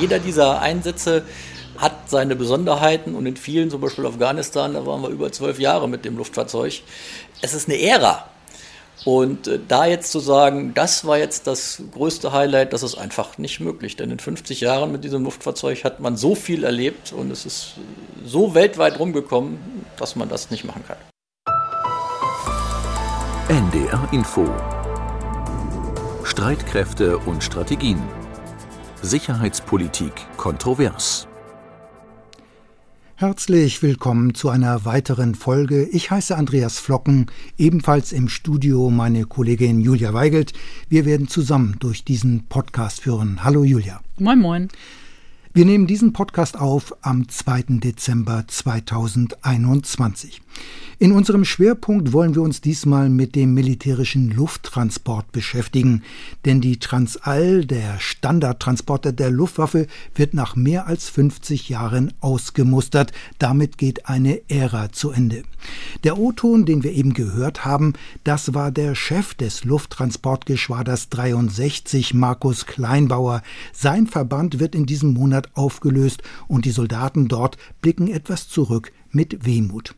Jeder dieser Einsätze hat seine Besonderheiten und in vielen, zum Beispiel Afghanistan, da waren wir über zwölf Jahre mit dem Luftfahrzeug. Es ist eine Ära. Und äh, da jetzt zu sagen, das war jetzt das größte Highlight, das ist einfach nicht möglich. Denn in 50 Jahren mit diesem Luftfahrzeug hat man so viel erlebt und es ist so weltweit rumgekommen, dass man das nicht machen kann. NDR Info Streitkräfte und Strategien Sicherheitspolitik kontrovers Herzlich willkommen zu einer weiteren Folge. Ich heiße Andreas Flocken, ebenfalls im Studio meine Kollegin Julia Weigelt. Wir werden zusammen durch diesen Podcast führen. Hallo Julia. Moin, moin. Wir nehmen diesen Podcast auf am 2. Dezember 2021. In unserem Schwerpunkt wollen wir uns diesmal mit dem militärischen Lufttransport beschäftigen, denn die Transall, der Standardtransporter der Luftwaffe, wird nach mehr als 50 Jahren ausgemustert. Damit geht eine Ära zu Ende. Der O-Ton, den wir eben gehört haben, das war der Chef des Lufttransportgeschwaders 63, Markus Kleinbauer. Sein Verband wird in diesem Monat aufgelöst und die Soldaten dort blicken etwas zurück mit Wehmut.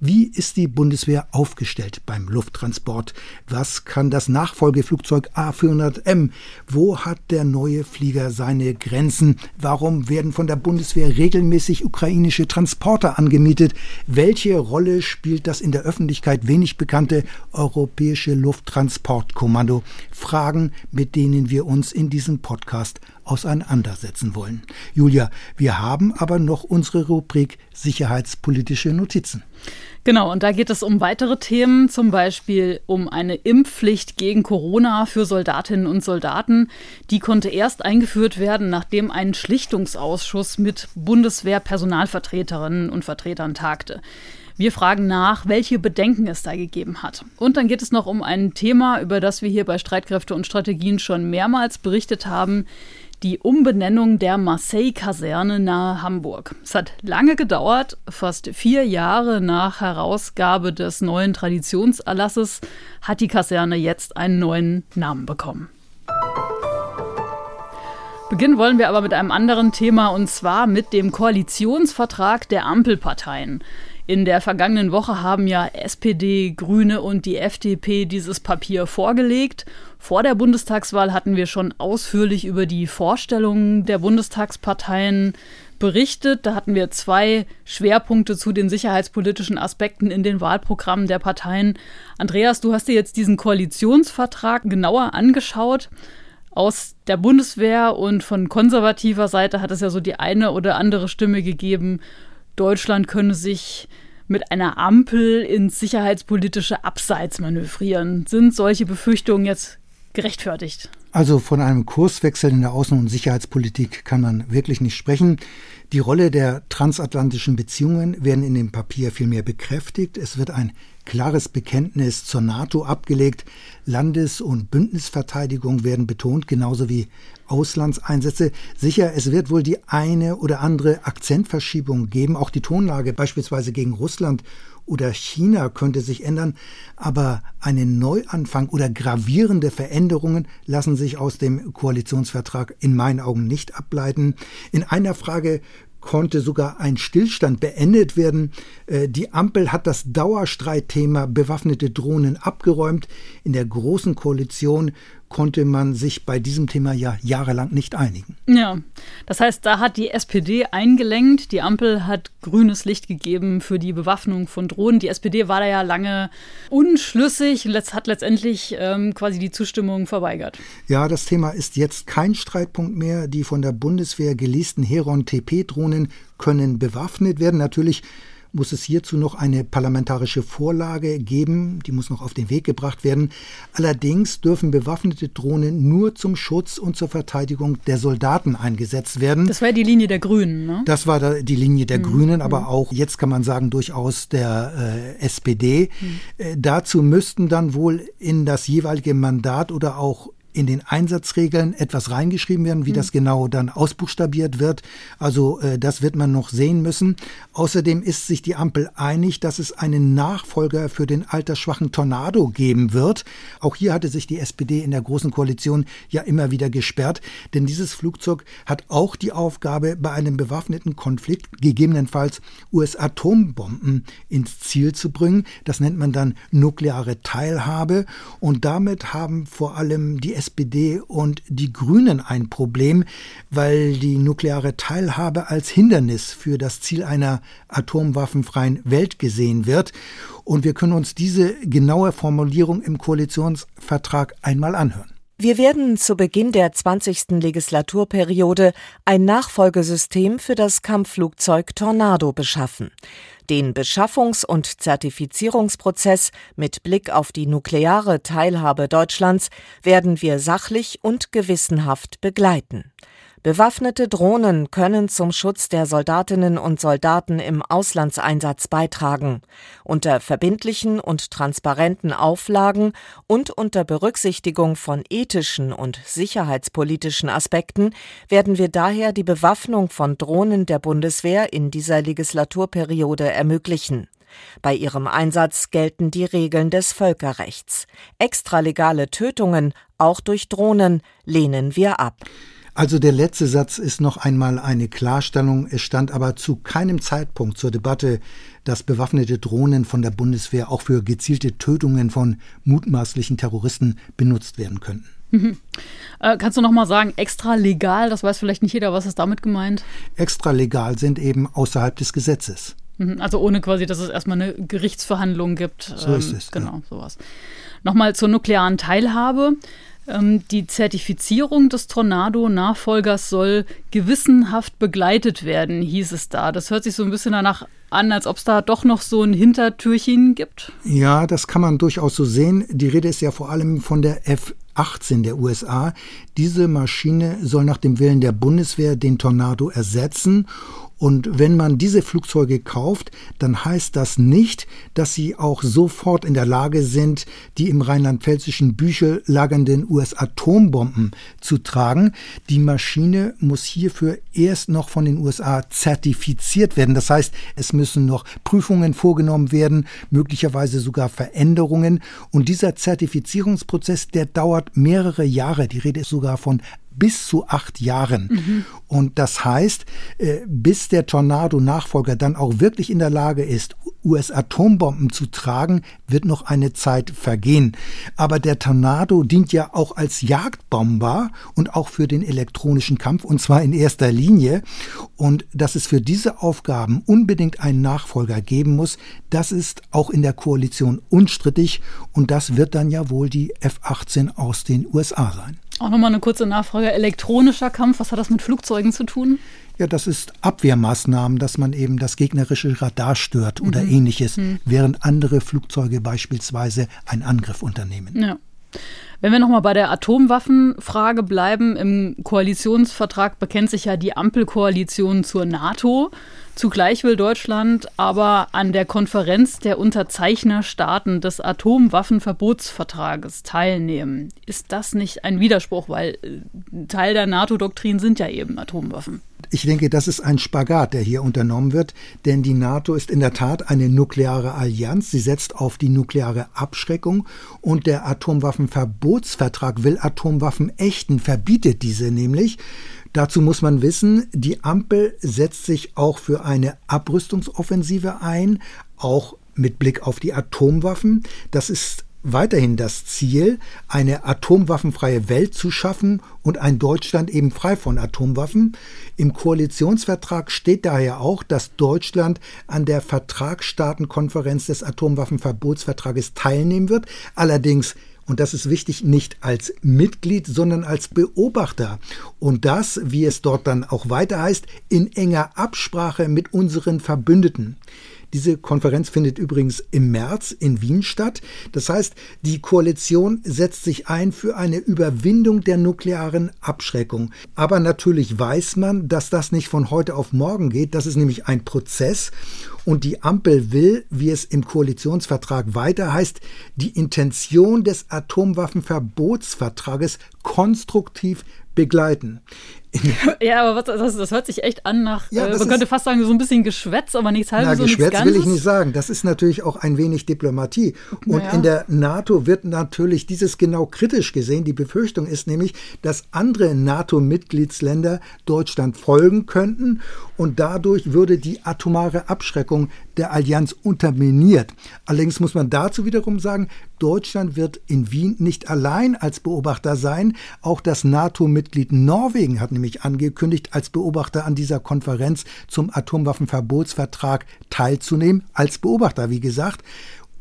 Wie ist die Bundeswehr aufgestellt beim Lufttransport? Was kann das Nachfolgeflugzeug A400M? Wo hat der neue Flieger seine Grenzen? Warum werden von der Bundeswehr regelmäßig ukrainische Transporter angemietet? Welche Rolle spielt das in der Öffentlichkeit wenig bekannte Europäische Lufttransportkommando? Fragen, mit denen wir uns in diesem Podcast auseinandersetzen wollen. Julia, wir haben aber noch unsere Rubrik Sicherheitspolitische Notizen. Genau, und da geht es um weitere Themen, zum Beispiel um eine Impfpflicht gegen Corona für Soldatinnen und Soldaten. Die konnte erst eingeführt werden, nachdem ein Schlichtungsausschuss mit Bundeswehr-Personalvertreterinnen und Vertretern tagte. Wir fragen nach, welche Bedenken es da gegeben hat. Und dann geht es noch um ein Thema, über das wir hier bei Streitkräfte und Strategien schon mehrmals berichtet haben, die Umbenennung der Marseille-Kaserne nahe Hamburg. Es hat lange gedauert, fast vier Jahre nach Herausgabe des neuen Traditionserlasses hat die Kaserne jetzt einen neuen Namen bekommen. Beginnen wollen wir aber mit einem anderen Thema und zwar mit dem Koalitionsvertrag der Ampelparteien. In der vergangenen Woche haben ja SPD, Grüne und die FDP dieses Papier vorgelegt. Vor der Bundestagswahl hatten wir schon ausführlich über die Vorstellungen der Bundestagsparteien berichtet. Da hatten wir zwei Schwerpunkte zu den sicherheitspolitischen Aspekten in den Wahlprogrammen der Parteien. Andreas, du hast dir jetzt diesen Koalitionsvertrag genauer angeschaut. Aus der Bundeswehr und von konservativer Seite hat es ja so die eine oder andere Stimme gegeben, Deutschland könne sich mit einer Ampel ins sicherheitspolitische Abseits manövrieren. Sind solche Befürchtungen jetzt gerechtfertigt? Also von einem Kurswechsel in der Außen- und Sicherheitspolitik kann man wirklich nicht sprechen. Die Rolle der transatlantischen Beziehungen werden in dem Papier vielmehr bekräftigt. Es wird ein klares Bekenntnis zur NATO abgelegt. Landes- und Bündnisverteidigung werden betont, genauso wie Auslandseinsätze. Sicher, es wird wohl die eine oder andere Akzentverschiebung geben. Auch die Tonlage beispielsweise gegen Russland oder China könnte sich ändern, aber einen Neuanfang oder gravierende Veränderungen lassen sich aus dem Koalitionsvertrag in meinen Augen nicht ableiten. In einer Frage konnte sogar ein Stillstand beendet werden. Äh, die Ampel hat das Dauerstreitthema bewaffnete Drohnen abgeräumt. In der Großen Koalition konnte man sich bei diesem Thema ja jahrelang nicht einigen. Ja, das heißt, da hat die SPD eingelenkt, die Ampel hat grünes Licht gegeben für die Bewaffnung von Drohnen. Die SPD war da ja lange unschlüssig, hat letztendlich ähm, quasi die Zustimmung verweigert. Ja, das Thema ist jetzt kein Streitpunkt mehr. Die von der Bundeswehr geleasten Heron-TP-Drohnen können bewaffnet werden. Natürlich muss es hierzu noch eine parlamentarische Vorlage geben, die muss noch auf den Weg gebracht werden. Allerdings dürfen bewaffnete Drohnen nur zum Schutz und zur Verteidigung der Soldaten eingesetzt werden. Das war die Linie der Grünen, ne? Das war die Linie der mhm. Grünen, aber mhm. auch, jetzt kann man sagen, durchaus der äh, SPD. Mhm. Äh, dazu müssten dann wohl in das jeweilige Mandat oder auch in den Einsatzregeln etwas reingeschrieben werden, wie mhm. das genau dann ausbuchstabiert wird. Also äh, das wird man noch sehen müssen. Außerdem ist sich die Ampel einig, dass es einen Nachfolger für den altersschwachen Tornado geben wird. Auch hier hatte sich die SPD in der Großen Koalition ja immer wieder gesperrt, denn dieses Flugzeug hat auch die Aufgabe, bei einem bewaffneten Konflikt gegebenenfalls US-Atombomben ins Ziel zu bringen. Das nennt man dann nukleare Teilhabe. Und damit haben vor allem die SPD und die Grünen ein Problem, weil die nukleare Teilhabe als Hindernis für das Ziel einer atomwaffenfreien Welt gesehen wird. Und wir können uns diese genaue Formulierung im Koalitionsvertrag einmal anhören. Wir werden zu Beginn der 20. Legislaturperiode ein Nachfolgesystem für das Kampfflugzeug Tornado beschaffen. Den Beschaffungs- und Zertifizierungsprozess mit Blick auf die nukleare Teilhabe Deutschlands werden wir sachlich und gewissenhaft begleiten. Bewaffnete Drohnen können zum Schutz der Soldatinnen und Soldaten im Auslandseinsatz beitragen. Unter verbindlichen und transparenten Auflagen und unter Berücksichtigung von ethischen und sicherheitspolitischen Aspekten werden wir daher die Bewaffnung von Drohnen der Bundeswehr in dieser Legislaturperiode ermöglichen. Bei ihrem Einsatz gelten die Regeln des Völkerrechts. Extralegale Tötungen, auch durch Drohnen, lehnen wir ab. Also der letzte Satz ist noch einmal eine Klarstellung. Es stand aber zu keinem Zeitpunkt zur Debatte, dass bewaffnete Drohnen von der Bundeswehr auch für gezielte Tötungen von mutmaßlichen Terroristen benutzt werden könnten. Mhm. Äh, kannst du noch mal sagen, extra legal, das weiß vielleicht nicht jeder, was ist damit gemeint? Extra legal sind eben außerhalb des Gesetzes. Mhm. Also ohne quasi, dass es erstmal eine Gerichtsverhandlung gibt. So ähm, ist es. Genau, ja. sowas. Nochmal zur nuklearen Teilhabe. Ähm, die Zertifizierung des Tornado-Nachfolgers soll gewissenhaft begleitet werden, hieß es da. Das hört sich so ein bisschen danach an, als ob es da doch noch so ein Hintertürchen gibt. Ja, das kann man durchaus so sehen. Die Rede ist ja vor allem von der F 18 der USA. Diese Maschine soll nach dem Willen der Bundeswehr den Tornado ersetzen und wenn man diese Flugzeuge kauft, dann heißt das nicht, dass sie auch sofort in der Lage sind, die im rheinland-pfälzischen Büchel lagernden US-Atombomben zu tragen. Die Maschine muss hierfür erst noch von den USA zertifiziert werden. Das heißt, es müssen noch Prüfungen vorgenommen werden, möglicherweise sogar Veränderungen. Und dieser Zertifizierungsprozess, der dauert mehrere Jahre. Die Rede ist sogar von bis zu acht Jahren. Mhm. Und das heißt, äh, bis der Tornado-Nachfolger dann auch wirklich in der Lage ist, US-Atombomben zu tragen, wird noch eine Zeit vergehen. Aber der Tornado dient ja auch als Jagdbomber und auch für den elektronischen Kampf, und zwar in erster Linie. Und dass es für diese Aufgaben unbedingt einen Nachfolger geben muss, das ist auch in der Koalition unstrittig. Und das wird dann ja wohl die F-18 aus den USA sein. Auch nochmal eine kurze Nachfrage. Elektronischer Kampf, was hat das mit Flugzeugen zu tun? Ja, das ist Abwehrmaßnahmen, dass man eben das gegnerische Radar stört mhm. oder ähnliches, mhm. während andere Flugzeuge beispielsweise einen Angriff unternehmen. Ja. Wenn wir nochmal bei der Atomwaffenfrage bleiben, im Koalitionsvertrag bekennt sich ja die Ampelkoalition zur NATO. Zugleich will Deutschland aber an der Konferenz der Unterzeichnerstaaten des Atomwaffenverbotsvertrages teilnehmen. Ist das nicht ein Widerspruch, weil äh, Teil der NATO-Doktrin sind ja eben Atomwaffen? Ich denke, das ist ein Spagat, der hier unternommen wird, denn die NATO ist in der Tat eine nukleare Allianz. Sie setzt auf die nukleare Abschreckung und der Atomwaffenverbotsvertrag will Atomwaffen ächten, verbietet diese nämlich. Dazu muss man wissen, die Ampel setzt sich auch für eine Abrüstungsoffensive ein, auch mit Blick auf die Atomwaffen. Das ist weiterhin das Ziel, eine atomwaffenfreie Welt zu schaffen und ein Deutschland eben frei von Atomwaffen. Im Koalitionsvertrag steht daher auch, dass Deutschland an der Vertragsstaatenkonferenz des Atomwaffenverbotsvertrages teilnehmen wird. Allerdings und das ist wichtig, nicht als Mitglied, sondern als Beobachter. Und das, wie es dort dann auch weiter heißt, in enger Absprache mit unseren Verbündeten. Diese Konferenz findet übrigens im März in Wien statt. Das heißt, die Koalition setzt sich ein für eine Überwindung der nuklearen Abschreckung. Aber natürlich weiß man, dass das nicht von heute auf morgen geht. Das ist nämlich ein Prozess. Und die Ampel will, wie es im Koalitionsvertrag weiter heißt, die Intention des Atomwaffenverbotsvertrages konstruktiv begleiten. ja, aber was, das, das, hört sich echt an nach, ja, äh, man könnte fast sagen, so ein bisschen Geschwätz, aber nichts halbes. Na, Geschwätz will ich nicht sagen. Das ist natürlich auch ein wenig Diplomatie. Und naja. in der NATO wird natürlich dieses genau kritisch gesehen. Die Befürchtung ist nämlich, dass andere NATO-Mitgliedsländer Deutschland folgen könnten und dadurch würde die atomare Abschreckung der Allianz unterminiert. Allerdings muss man dazu wiederum sagen, Deutschland wird in Wien nicht allein als Beobachter sein. Auch das NATO-Mitglied Norwegen hat nämlich angekündigt, als Beobachter an dieser Konferenz zum Atomwaffenverbotsvertrag teilzunehmen. Als Beobachter, wie gesagt.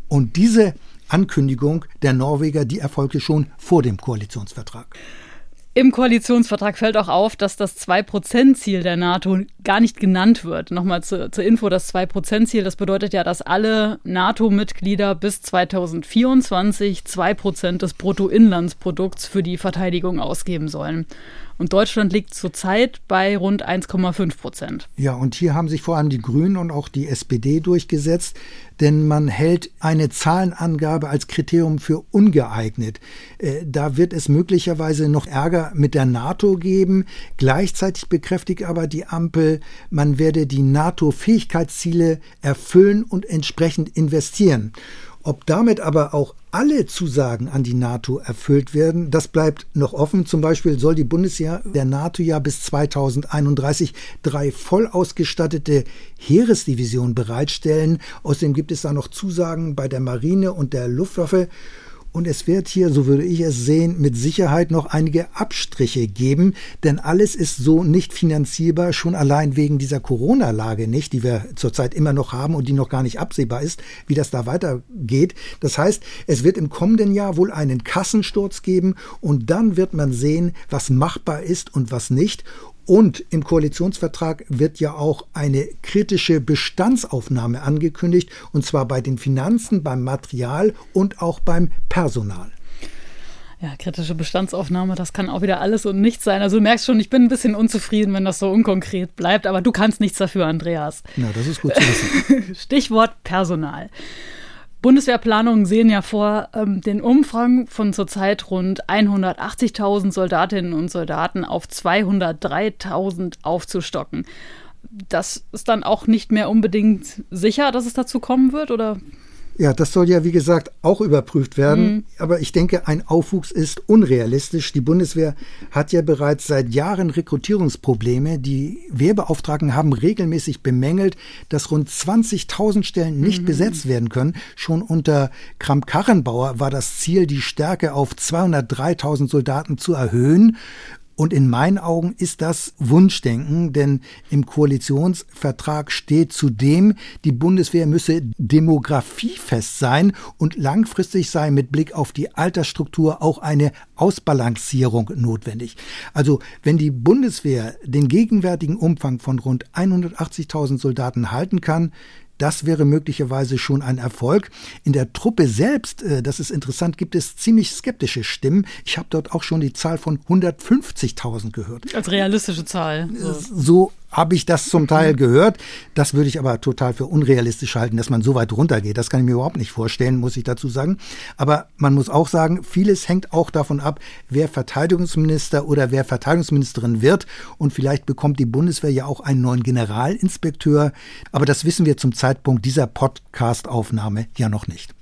Und diese Ankündigung der Norweger, die erfolgte schon vor dem Koalitionsvertrag. Im Koalitionsvertrag fällt auch auf, dass das 2-Prozent-Ziel der NATO gar nicht genannt wird. Nochmal zu, zur Info, das 2-Prozent-Ziel, das bedeutet ja, dass alle NATO-Mitglieder bis 2024 2 Prozent des Bruttoinlandsprodukts für die Verteidigung ausgeben sollen. Und Deutschland liegt zurzeit bei rund 1,5 Prozent. Ja, und hier haben sich vor allem die Grünen und auch die SPD durchgesetzt, denn man hält eine Zahlenangabe als Kriterium für ungeeignet. Äh, da wird es möglicherweise noch Ärger mit der NATO geben. Gleichzeitig bekräftigt aber die Ampel, man werde die NATO-Fähigkeitsziele erfüllen und entsprechend investieren. Ob damit aber auch alle Zusagen an die NATO erfüllt werden, das bleibt noch offen. Zum Beispiel soll die Bundeswehr der NATO ja bis 2031 drei voll ausgestattete Heeresdivisionen bereitstellen. Außerdem gibt es da noch Zusagen bei der Marine und der Luftwaffe. Und es wird hier, so würde ich es sehen, mit Sicherheit noch einige Abstriche geben, denn alles ist so nicht finanzierbar, schon allein wegen dieser Corona-Lage nicht, die wir zurzeit immer noch haben und die noch gar nicht absehbar ist, wie das da weitergeht. Das heißt, es wird im kommenden Jahr wohl einen Kassensturz geben und dann wird man sehen, was machbar ist und was nicht. Und im Koalitionsvertrag wird ja auch eine kritische Bestandsaufnahme angekündigt, und zwar bei den Finanzen, beim Material und auch beim Personal. Ja, kritische Bestandsaufnahme, das kann auch wieder alles und nichts sein. Also du merkst schon, ich bin ein bisschen unzufrieden, wenn das so unkonkret bleibt, aber du kannst nichts dafür, Andreas. Na, das ist gut zu wissen. Stichwort Personal. Bundeswehrplanungen sehen ja vor, ähm, den Umfang von zurzeit rund 180.000 Soldatinnen und Soldaten auf 203.000 aufzustocken. Das ist dann auch nicht mehr unbedingt sicher, dass es dazu kommen wird, oder ja, das soll ja, wie gesagt, auch überprüft werden. Mhm. Aber ich denke, ein Aufwuchs ist unrealistisch. Die Bundeswehr hat ja bereits seit Jahren Rekrutierungsprobleme. Die Wehrbeauftragten haben regelmäßig bemängelt, dass rund 20.000 Stellen nicht mhm. besetzt werden können. Schon unter Kramp-Karrenbauer war das Ziel, die Stärke auf 203.000 Soldaten zu erhöhen. Und in meinen Augen ist das Wunschdenken, denn im Koalitionsvertrag steht zudem, die Bundeswehr müsse demografiefest sein und langfristig sei mit Blick auf die Altersstruktur auch eine Ausbalancierung notwendig. Also wenn die Bundeswehr den gegenwärtigen Umfang von rund 180.000 Soldaten halten kann, das wäre möglicherweise schon ein Erfolg. In der Truppe selbst, äh, das ist interessant, gibt es ziemlich skeptische Stimmen. Ich habe dort auch schon die Zahl von 150.000 gehört. Als realistische Zahl. So habe ich das zum Teil gehört. Das würde ich aber total für unrealistisch halten, dass man so weit runtergeht. Das kann ich mir überhaupt nicht vorstellen, muss ich dazu sagen. Aber man muss auch sagen, vieles hängt auch davon ab, wer Verteidigungsminister oder wer Verteidigungsministerin wird. Und vielleicht bekommt die Bundeswehr ja auch einen neuen Generalinspekteur. Aber das wissen wir zum Zeitpunkt dieser Podcast-Aufnahme ja noch nicht.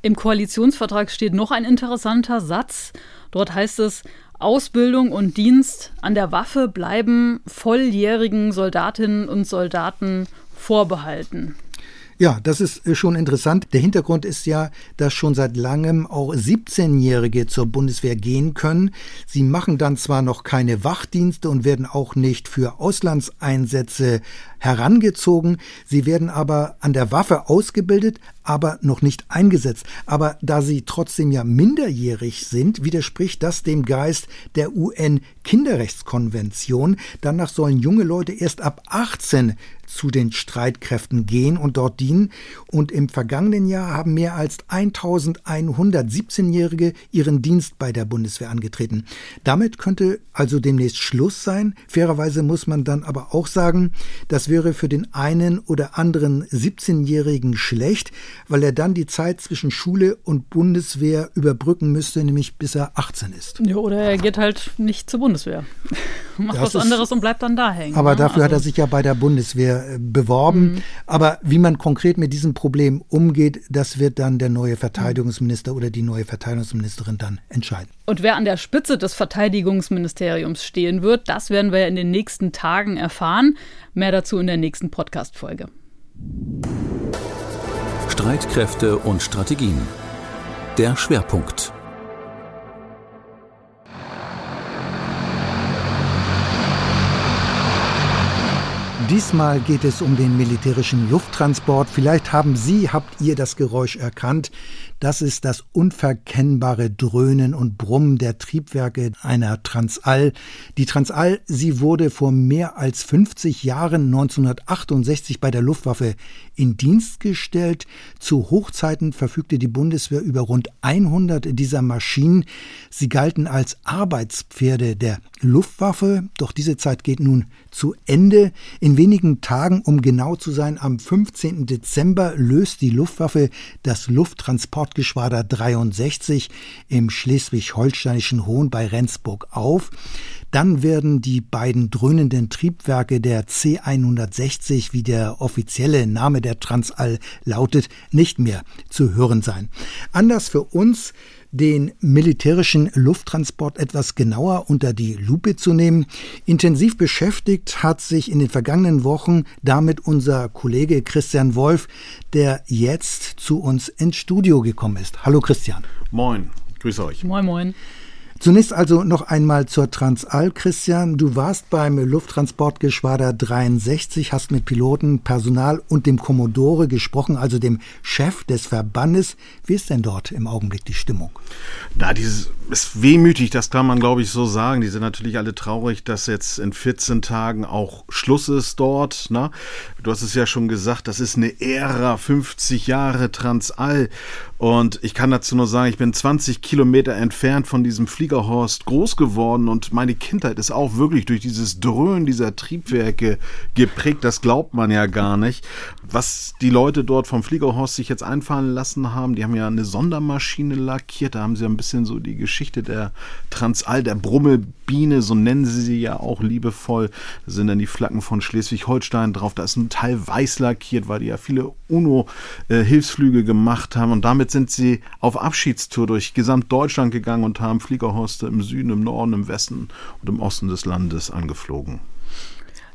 Im Koalitionsvertrag steht noch ein interessanter Satz. Dort heißt es, Ausbildung und Dienst an der Waffe bleiben volljährigen Soldatinnen und Soldaten vorbehalten. Ja, das ist äh, schon interessant. Der Hintergrund ist ja, dass schon seit langem auch 17-Jährige zur Bundeswehr gehen können. Sie machen dann zwar noch keine Wachdienste und werden auch nicht für Auslandseinsätze herangezogen, sie werden aber an der Waffe ausgebildet, aber noch nicht eingesetzt. Aber da sie trotzdem ja minderjährig sind, widerspricht das dem Geist der UN-Kinderrechtskonvention. Danach sollen junge Leute erst ab 18 zu den Streitkräften gehen und dort dienen. Und im vergangenen Jahr haben mehr als 1100 17-Jährige ihren Dienst bei der Bundeswehr angetreten. Damit könnte also demnächst Schluss sein. Fairerweise muss man dann aber auch sagen, das wäre für den einen oder anderen 17-Jährigen schlecht, weil er dann die Zeit zwischen Schule und Bundeswehr überbrücken müsste, nämlich bis er 18 ist. Ja, oder er geht halt nicht zur Bundeswehr. Macht das was anderes und bleibt dann da hängen. Aber ne? dafür also, hat er sich ja bei der Bundeswehr äh, beworben. Mhm. Aber wie man konkret mit diesem Problem umgeht, das wird dann der neue Verteidigungsminister oder die neue Verteidigungsministerin dann entscheiden. Und wer an der Spitze des Verteidigungsministeriums stehen wird, das werden wir in den nächsten Tagen erfahren. Mehr dazu in der nächsten Podcast-Folge. Streitkräfte und Strategien. Der Schwerpunkt. Diesmal geht es um den militärischen Lufttransport. Vielleicht haben Sie, habt ihr das Geräusch erkannt. Das ist das unverkennbare Dröhnen und Brummen der Triebwerke einer Transall. Die Transall, sie wurde vor mehr als 50 Jahren 1968 bei der Luftwaffe in Dienst gestellt. Zu Hochzeiten verfügte die Bundeswehr über rund 100 dieser Maschinen. Sie galten als Arbeitspferde der Luftwaffe, doch diese Zeit geht nun zu Ende. In wenigen Tagen, um genau zu sein, am 15. Dezember löst die Luftwaffe das Lufttransport Transportgeschwader 63 im schleswig-holsteinischen Hohn bei Rendsburg auf. Dann werden die beiden dröhnenden Triebwerke der C160, wie der offizielle Name der Transall lautet, nicht mehr zu hören sein. Anders für uns den militärischen Lufttransport etwas genauer unter die Lupe zu nehmen. Intensiv beschäftigt hat sich in den vergangenen Wochen damit unser Kollege Christian Wolf, der jetzt zu uns ins Studio gekommen ist. Hallo Christian. Moin, grüß euch. Moin, moin. Zunächst also noch einmal zur Transall, Christian. Du warst beim Lufttransportgeschwader 63, hast mit Piloten, Personal und dem Kommodore gesprochen, also dem Chef des Verbandes. Wie ist denn dort im Augenblick die Stimmung? Na, dieses ist wehmütig, das kann man glaube ich so sagen. Die sind natürlich alle traurig, dass jetzt in 14 Tagen auch Schluss ist dort. Ne? Du hast es ja schon gesagt, das ist eine Ära, 50 Jahre Transall. Und ich kann dazu nur sagen, ich bin 20 Kilometer entfernt von diesem Fliegerhorst groß geworden und meine Kindheit ist auch wirklich durch dieses Dröhnen dieser Triebwerke geprägt. Das glaubt man ja gar nicht. Was die Leute dort vom Fliegerhorst sich jetzt einfallen lassen haben, die haben ja eine Sondermaschine lackiert. Da haben sie ein bisschen so die Geschichte der Transall, der Brummelbiene, so nennen sie sie ja auch liebevoll. Da sind dann die Flaggen von Schleswig-Holstein drauf. Da ist ein Teil weiß lackiert, weil die ja viele UNO-Hilfsflüge gemacht haben und damit sind sie auf Abschiedstour durch Gesamtdeutschland gegangen und haben Fliegerhorste im Süden, im Norden, im Westen und im Osten des Landes angeflogen.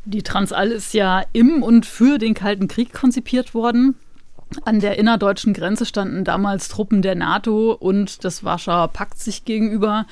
Die Transall ist ja im und für den Kalten Krieg konzipiert worden. An der innerdeutschen Grenze standen damals Truppen der NATO und des Warschauer Pakts sich gegenüber.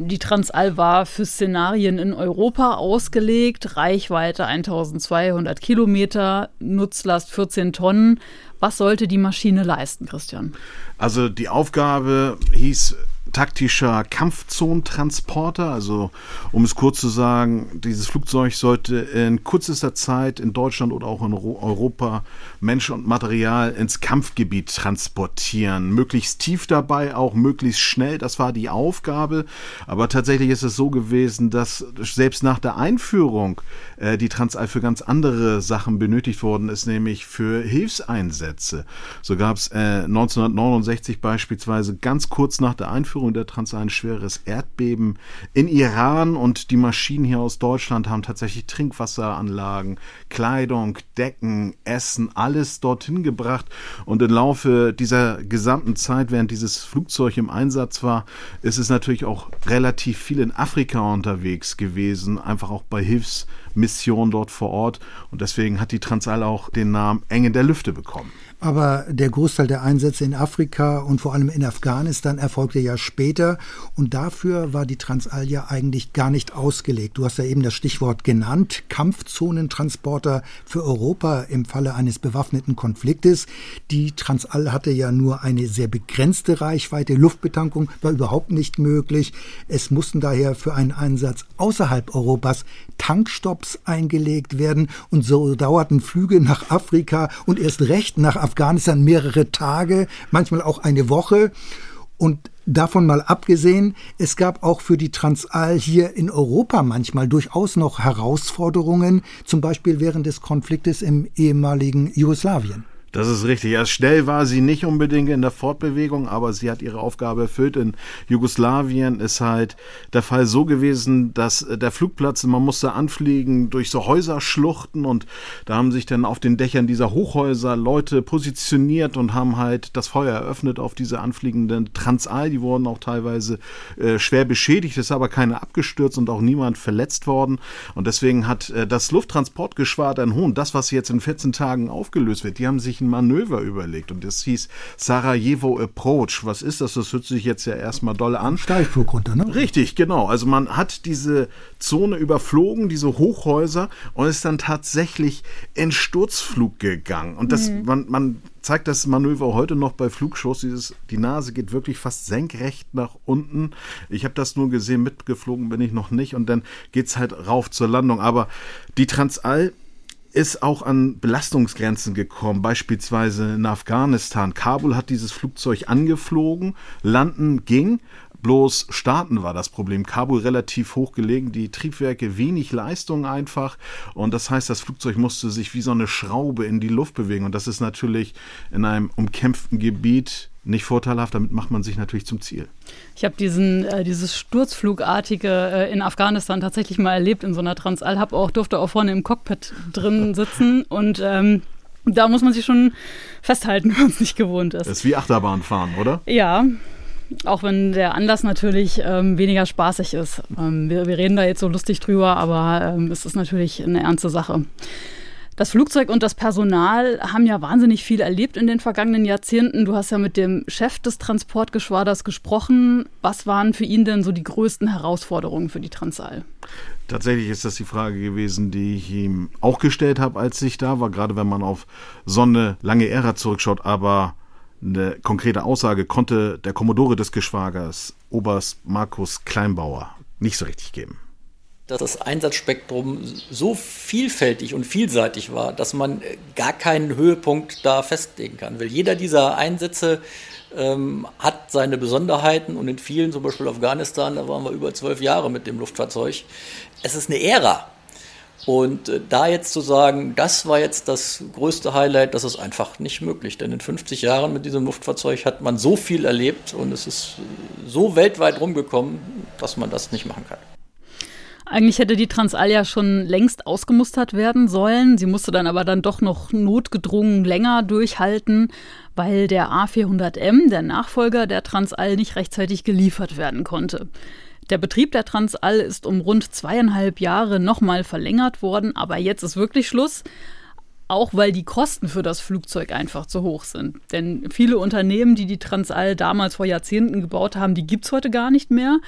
Die Transall war für Szenarien in Europa ausgelegt, Reichweite 1200 Kilometer, Nutzlast 14 Tonnen. Was sollte die Maschine leisten, Christian? Also die Aufgabe hieß taktischer Kampfzonentransporter. Also, um es kurz zu sagen, dieses Flugzeug sollte in kürzester Zeit in Deutschland oder auch in Europa Mensch und Material ins Kampfgebiet transportieren. Möglichst tief dabei, auch möglichst schnell. Das war die Aufgabe. Aber tatsächlich ist es so gewesen, dass selbst nach der Einführung äh, die Transall für ganz andere Sachen benötigt worden ist, nämlich für Hilfseinsätze. So gab es äh, 1969 beispielsweise ganz kurz nach der Einführung der Transall ein schweres Erdbeben in Iran und die Maschinen hier aus Deutschland haben tatsächlich Trinkwasseranlagen, Kleidung, Decken, Essen, alles dorthin gebracht. Und im Laufe dieser gesamten Zeit, während dieses Flugzeug im Einsatz war, ist es natürlich auch relativ viel in Afrika unterwegs gewesen, einfach auch bei Hilfsmissionen dort vor Ort und deswegen hat die Transall auch den Namen Eng in der Lüfte bekommen. Aber der Großteil der Einsätze in Afrika und vor allem in Afghanistan erfolgte ja später. Und dafür war die Transall ja eigentlich gar nicht ausgelegt. Du hast ja eben das Stichwort genannt. Kampfzonentransporter für Europa im Falle eines bewaffneten Konfliktes. Die Transall hatte ja nur eine sehr begrenzte Reichweite. Luftbetankung war überhaupt nicht möglich. Es mussten daher für einen Einsatz außerhalb Europas Tankstops eingelegt werden und so dauerten Flüge nach Afrika und erst recht nach Afghanistan mehrere Tage, manchmal auch eine Woche. Und davon mal abgesehen, es gab auch für die Transall hier in Europa manchmal durchaus noch Herausforderungen, zum Beispiel während des Konfliktes im ehemaligen Jugoslawien. Das ist richtig. Erst schnell war sie nicht unbedingt in der Fortbewegung, aber sie hat ihre Aufgabe erfüllt. In Jugoslawien ist halt der Fall so gewesen, dass der Flugplatz, man musste anfliegen durch so Häuserschluchten und da haben sich dann auf den Dächern dieser Hochhäuser Leute positioniert und haben halt das Feuer eröffnet auf diese anfliegenden Transall. Die wurden auch teilweise äh, schwer beschädigt, ist aber keine abgestürzt und auch niemand verletzt worden. Und deswegen hat äh, das Lufttransportgeschwader Hohn, das, was jetzt in 14 Tagen aufgelöst wird, die haben sich sich ein Manöver überlegt und das hieß Sarajevo Approach. Was ist das? Das hört sich jetzt ja erstmal doll an. Steilflug runter, ne? Richtig, genau. Also man hat diese Zone überflogen, diese Hochhäuser und ist dann tatsächlich in Sturzflug gegangen. Und das, mhm. man, man zeigt das Manöver heute noch bei Flugshows. Dieses, die Nase geht wirklich fast senkrecht nach unten. Ich habe das nur gesehen, mitgeflogen bin ich noch nicht. Und dann geht es halt rauf zur Landung. Aber die Transall ist auch an Belastungsgrenzen gekommen, beispielsweise in Afghanistan. Kabul hat dieses Flugzeug angeflogen, landen ging, bloß starten war das Problem. Kabul relativ hoch gelegen, die Triebwerke wenig Leistung einfach und das heißt, das Flugzeug musste sich wie so eine Schraube in die Luft bewegen und das ist natürlich in einem umkämpften Gebiet nicht vorteilhaft. Damit macht man sich natürlich zum Ziel. Ich habe diesen äh, dieses Sturzflugartige äh, in Afghanistan tatsächlich mal erlebt in so einer Transall. Hab auch durfte auch vorne im Cockpit drin sitzen und ähm, da muss man sich schon festhalten, wenn man es nicht gewohnt ist. Das ist wie Achterbahn fahren, oder? Ja. Auch wenn der Anlass natürlich ähm, weniger spaßig ist. Ähm, wir, wir, reden da jetzt so lustig drüber, aber ähm, es ist natürlich eine ernste Sache. Das Flugzeug und das Personal haben ja wahnsinnig viel erlebt in den vergangenen Jahrzehnten. Du hast ja mit dem Chef des Transportgeschwaders gesprochen. Was waren für ihn denn so die größten Herausforderungen für die Transall? Tatsächlich ist das die Frage gewesen, die ich ihm auch gestellt habe, als ich da war, gerade wenn man auf so eine lange Ära zurückschaut. Aber eine konkrete Aussage konnte der Kommodore des Geschwagers, Oberst Markus Kleinbauer, nicht so richtig geben dass das Einsatzspektrum so vielfältig und vielseitig war, dass man gar keinen Höhepunkt da festlegen kann. Weil jeder dieser Einsätze ähm, hat seine Besonderheiten und in vielen, zum Beispiel Afghanistan, da waren wir über zwölf Jahre mit dem Luftfahrzeug. Es ist eine Ära. Und äh, da jetzt zu sagen, das war jetzt das größte Highlight, das ist einfach nicht möglich. Denn in 50 Jahren mit diesem Luftfahrzeug hat man so viel erlebt und es ist so weltweit rumgekommen, dass man das nicht machen kann. Eigentlich hätte die Transalia schon längst ausgemustert werden sollen. Sie musste dann aber dann doch noch notgedrungen länger durchhalten, weil der A400M, der Nachfolger der Transall, nicht rechtzeitig geliefert werden konnte. Der Betrieb der Transall ist um rund zweieinhalb Jahre nochmal verlängert worden, aber jetzt ist wirklich Schluss. Auch weil die Kosten für das Flugzeug einfach zu hoch sind. Denn viele Unternehmen, die die Transall damals vor Jahrzehnten gebaut haben, die gibt es heute gar nicht mehr.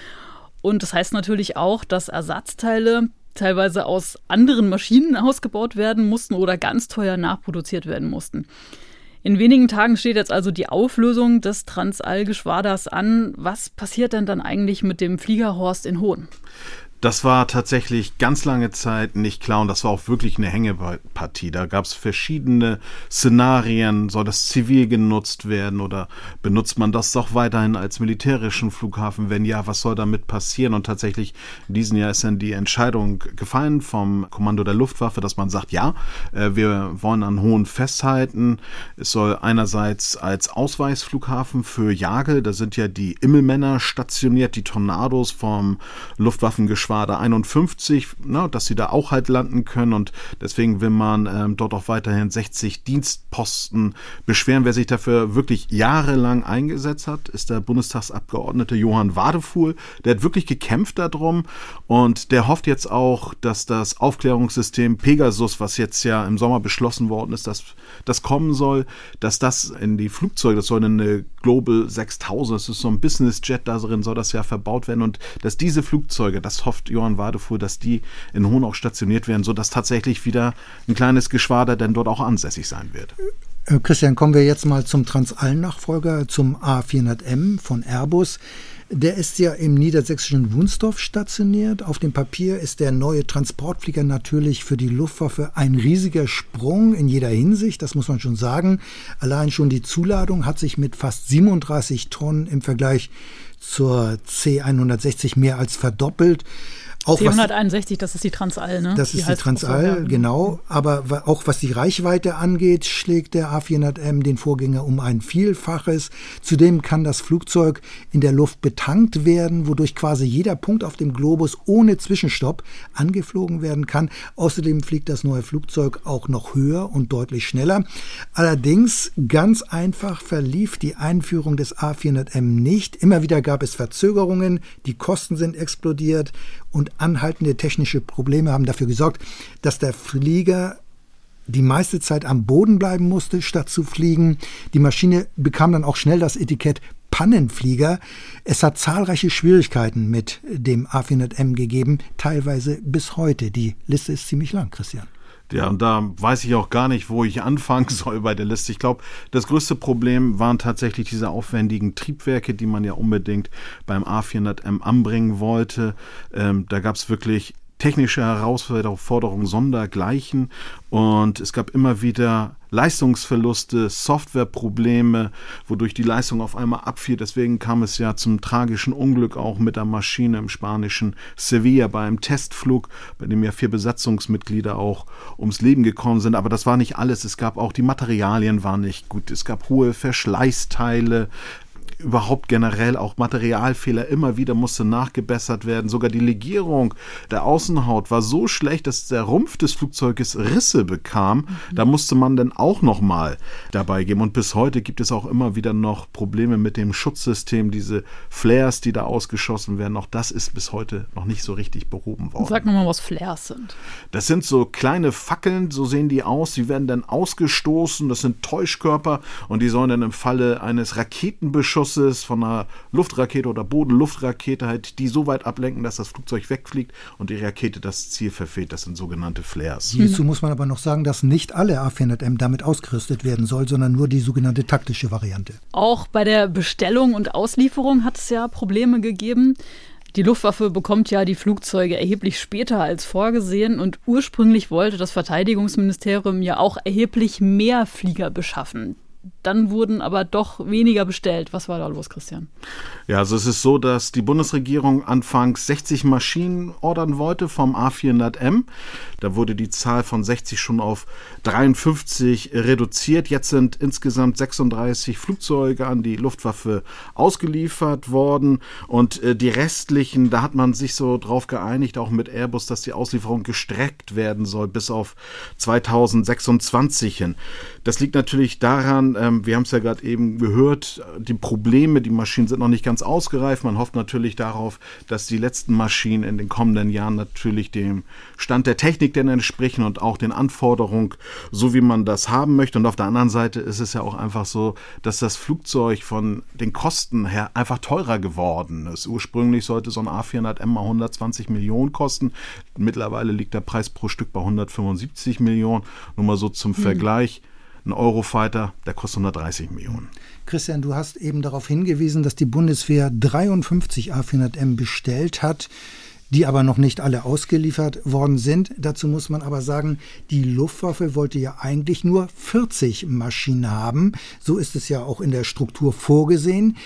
Und das heißt natürlich auch, dass Ersatzteile teilweise aus anderen Maschinen ausgebaut werden mussten oder ganz teuer nachproduziert werden mussten. In wenigen Tagen steht jetzt also die Auflösung des Transall-Geschwaders an. Was passiert denn dann eigentlich mit dem Fliegerhorst in Hohn? Das war tatsächlich ganz lange Zeit nicht klar und das war auch wirklich eine Hängepartie. Da gab es verschiedene Szenarien. Soll das zivil genutzt werden oder benutzt man das doch weiterhin als militärischen Flughafen? Wenn ja, was soll damit passieren? Und tatsächlich in diesem Jahr ist dann die Entscheidung gefallen vom Kommando der Luftwaffe, dass man sagt, ja, äh, wir wollen an Hohen festhalten. Es soll einerseits als Ausweisflughafen für Jagel, da sind ja die Immelmänner stationiert, die Tornados vom Luftwaffengeschwader Geschwader 51, na, dass sie da auch halt landen können und deswegen will man ähm, dort auch weiterhin 60 Dienstposten beschweren. Wer sich dafür wirklich jahrelang eingesetzt hat, ist der Bundestagsabgeordnete Johann Wadefuhl. Der hat wirklich gekämpft darum und der hofft jetzt auch, dass das Aufklärungssystem Pegasus, was jetzt ja im Sommer beschlossen worden ist, dass das kommen soll, dass das in die Flugzeuge, das soll eine Global 6000, das ist so ein Business Jet, darin soll das ja verbaut werden und dass diese Flugzeuge, das hofft Johann Wadefuhr, dass die in Hohenau stationiert werden, sodass tatsächlich wieder ein kleines Geschwader denn dort auch ansässig sein wird. Äh, Christian, kommen wir jetzt mal zum Transallen-Nachfolger, zum A400M von Airbus. Der ist ja im niedersächsischen Wunsdorf stationiert. Auf dem Papier ist der neue Transportflieger natürlich für die Luftwaffe ein riesiger Sprung in jeder Hinsicht, das muss man schon sagen. Allein schon die Zuladung hat sich mit fast 37 Tonnen im Vergleich zur C160 mehr als verdoppelt. Auch C161, das ist die Transall, ne? Das die ist die Transall, genau. Aber auch was die Reichweite angeht, schlägt der A400M den Vorgänger um ein Vielfaches. Zudem kann das Flugzeug in der Luft betankt werden, wodurch quasi jeder Punkt auf dem Globus ohne Zwischenstopp angeflogen werden kann. Außerdem fliegt das neue Flugzeug auch noch höher und deutlich schneller. Allerdings ganz einfach verlief die Einführung des A400M nicht. Immer wieder gab es Verzögerungen, die Kosten sind explodiert und anhaltende technische Probleme haben dafür gesorgt, dass der Flieger die meiste Zeit am Boden bleiben musste, statt zu fliegen. Die Maschine bekam dann auch schnell das Etikett Pannenflieger. Es hat zahlreiche Schwierigkeiten mit dem A400M gegeben, teilweise bis heute. Die Liste ist ziemlich lang, Christian. Ja, und da weiß ich auch gar nicht, wo ich anfangen soll bei der Liste. Ich glaube, das größte Problem waren tatsächlich diese aufwendigen Triebwerke, die man ja unbedingt beim A400M anbringen wollte. Ähm, da gab es wirklich technische Herausforderungen sondergleichen und es gab immer wieder Leistungsverluste, Softwareprobleme, wodurch die Leistung auf einmal abfiel. Deswegen kam es ja zum tragischen Unglück auch mit der Maschine im spanischen Sevilla bei einem Testflug, bei dem ja vier Besatzungsmitglieder auch ums Leben gekommen sind. Aber das war nicht alles. Es gab auch die Materialien waren nicht gut. Es gab hohe Verschleißteile, überhaupt generell auch Materialfehler immer wieder musste nachgebessert werden. Sogar die Legierung der Außenhaut war so schlecht, dass der Rumpf des Flugzeuges Risse bekam. Mhm. Da musste man dann auch noch mal dabei geben. Und bis heute gibt es auch immer wieder noch Probleme mit dem Schutzsystem, diese Flares, die da ausgeschossen werden. Auch das ist bis heute noch nicht so richtig behoben worden. Sag mal, was Flares sind. Das sind so kleine Fackeln, so sehen die aus. Die werden dann ausgestoßen. Das sind Täuschkörper und die sollen dann im Falle eines Raketenbeschusses Schusses von einer Luftrakete oder Bodenluftrakete halt, die so weit ablenken, dass das Flugzeug wegfliegt und die Rakete das Ziel verfehlt. Das sind sogenannte Flares. Hierzu muss man aber noch sagen, dass nicht alle A400M damit ausgerüstet werden soll, sondern nur die sogenannte taktische Variante. Auch bei der Bestellung und Auslieferung hat es ja Probleme gegeben. Die Luftwaffe bekommt ja die Flugzeuge erheblich später als vorgesehen und ursprünglich wollte das Verteidigungsministerium ja auch erheblich mehr Flieger beschaffen dann wurden aber doch weniger bestellt. Was war da los, Christian? Ja, also es ist so, dass die Bundesregierung anfangs 60 Maschinen ordern wollte vom A400M. Da wurde die Zahl von 60 schon auf 53 reduziert. Jetzt sind insgesamt 36 Flugzeuge an die Luftwaffe ausgeliefert worden und äh, die restlichen, da hat man sich so drauf geeinigt, auch mit Airbus, dass die Auslieferung gestreckt werden soll bis auf 2026 hin. Das liegt natürlich daran, ähm, wir haben es ja gerade eben gehört, die Probleme, die Maschinen sind noch nicht ganz ausgereift. Man hofft natürlich darauf, dass die letzten Maschinen in den kommenden Jahren natürlich dem Stand der Technik denn entsprechen und auch den Anforderungen, so wie man das haben möchte. Und auf der anderen Seite ist es ja auch einfach so, dass das Flugzeug von den Kosten her einfach teurer geworden ist. Ursprünglich sollte so ein A400M mal 120 Millionen kosten. Mittlerweile liegt der Preis pro Stück bei 175 Millionen. Nur mal so zum hm. Vergleich. Ein Eurofighter, der kostet 130 Millionen. Christian, du hast eben darauf hingewiesen, dass die Bundeswehr 53 A400M bestellt hat die aber noch nicht alle ausgeliefert worden sind. Dazu muss man aber sagen, die Luftwaffe wollte ja eigentlich nur 40 Maschinen haben. So ist es ja auch in der Struktur vorgesehen.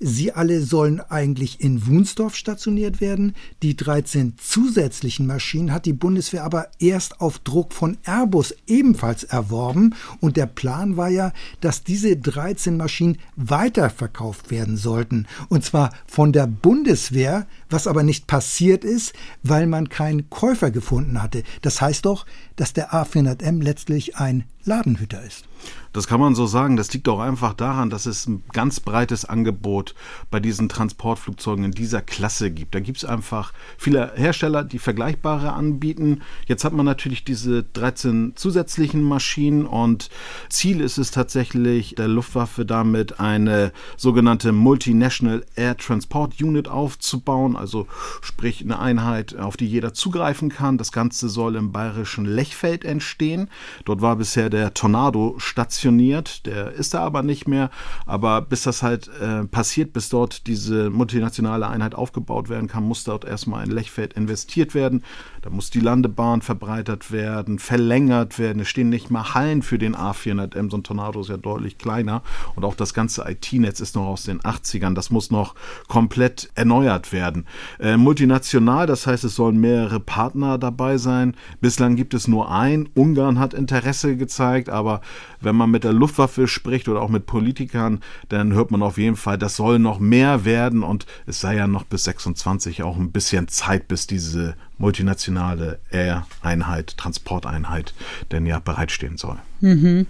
Sie alle sollen eigentlich in Wunsdorf stationiert werden. Die 13 zusätzlichen Maschinen hat die Bundeswehr aber erst auf Druck von Airbus ebenfalls erworben. Und der Plan war ja, dass diese 13 Maschinen weiterverkauft werden sollten. Und zwar von der Bundeswehr was aber nicht passiert ist, weil man keinen Käufer gefunden hatte. Das heißt doch, dass der A400M letztlich ein Ladenhüter ist. Das kann man so sagen. Das liegt auch einfach daran, dass es ein ganz breites Angebot bei diesen Transportflugzeugen in dieser Klasse gibt. Da gibt es einfach viele Hersteller, die vergleichbare anbieten. Jetzt hat man natürlich diese 13 zusätzlichen Maschinen und Ziel ist es tatsächlich, der Luftwaffe damit eine sogenannte Multinational Air Transport Unit aufzubauen, also sprich eine Einheit, auf die jeder zugreifen kann. Das Ganze soll im bayerischen Lechfeld entstehen. Dort war bisher der Tornado stationiert, der ist da aber nicht mehr. Aber bis das halt äh, passiert, bis dort diese multinationale Einheit aufgebaut werden kann, muss dort erstmal in Lechfeld investiert werden. Da muss die Landebahn verbreitert werden, verlängert werden. Es stehen nicht mal Hallen für den A400M, so ein Tornado ist ja deutlich kleiner. Und auch das ganze IT-Netz ist noch aus den 80ern. Das muss noch komplett erneuert werden. Äh, multinational, das heißt, es sollen mehrere Partner dabei sein. Bislang gibt es nur einen. Ungarn hat Interesse gezeigt, aber wenn man mit der Luftwaffe spricht oder auch mit Politikern, dann hört man auf jeden Fall, das soll noch mehr werden und es sei ja noch bis 26 auch ein bisschen Zeit, bis diese multinationale Air-Einheit, Transporteinheit denn ja bereitstehen soll. Mhm.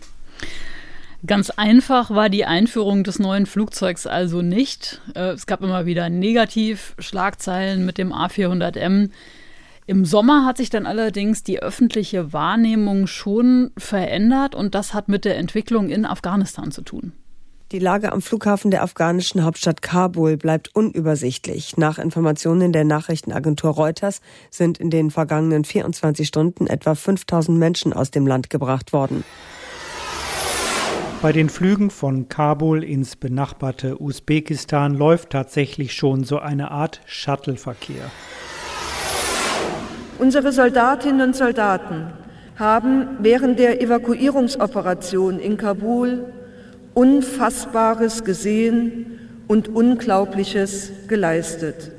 Ganz einfach war die Einführung des neuen Flugzeugs also nicht. Äh, es gab immer wieder Negativ-Schlagzeilen mit dem A400M. Im Sommer hat sich dann allerdings die öffentliche Wahrnehmung schon verändert und das hat mit der Entwicklung in Afghanistan zu tun. Die Lage am Flughafen der afghanischen Hauptstadt Kabul bleibt unübersichtlich. Nach Informationen der Nachrichtenagentur Reuters sind in den vergangenen 24 Stunden etwa 5000 Menschen aus dem Land gebracht worden. Bei den Flügen von Kabul ins benachbarte Usbekistan läuft tatsächlich schon so eine Art Shuttle-Verkehr. Unsere Soldatinnen und Soldaten haben während der Evakuierungsoperation in Kabul Unfassbares gesehen und Unglaubliches geleistet.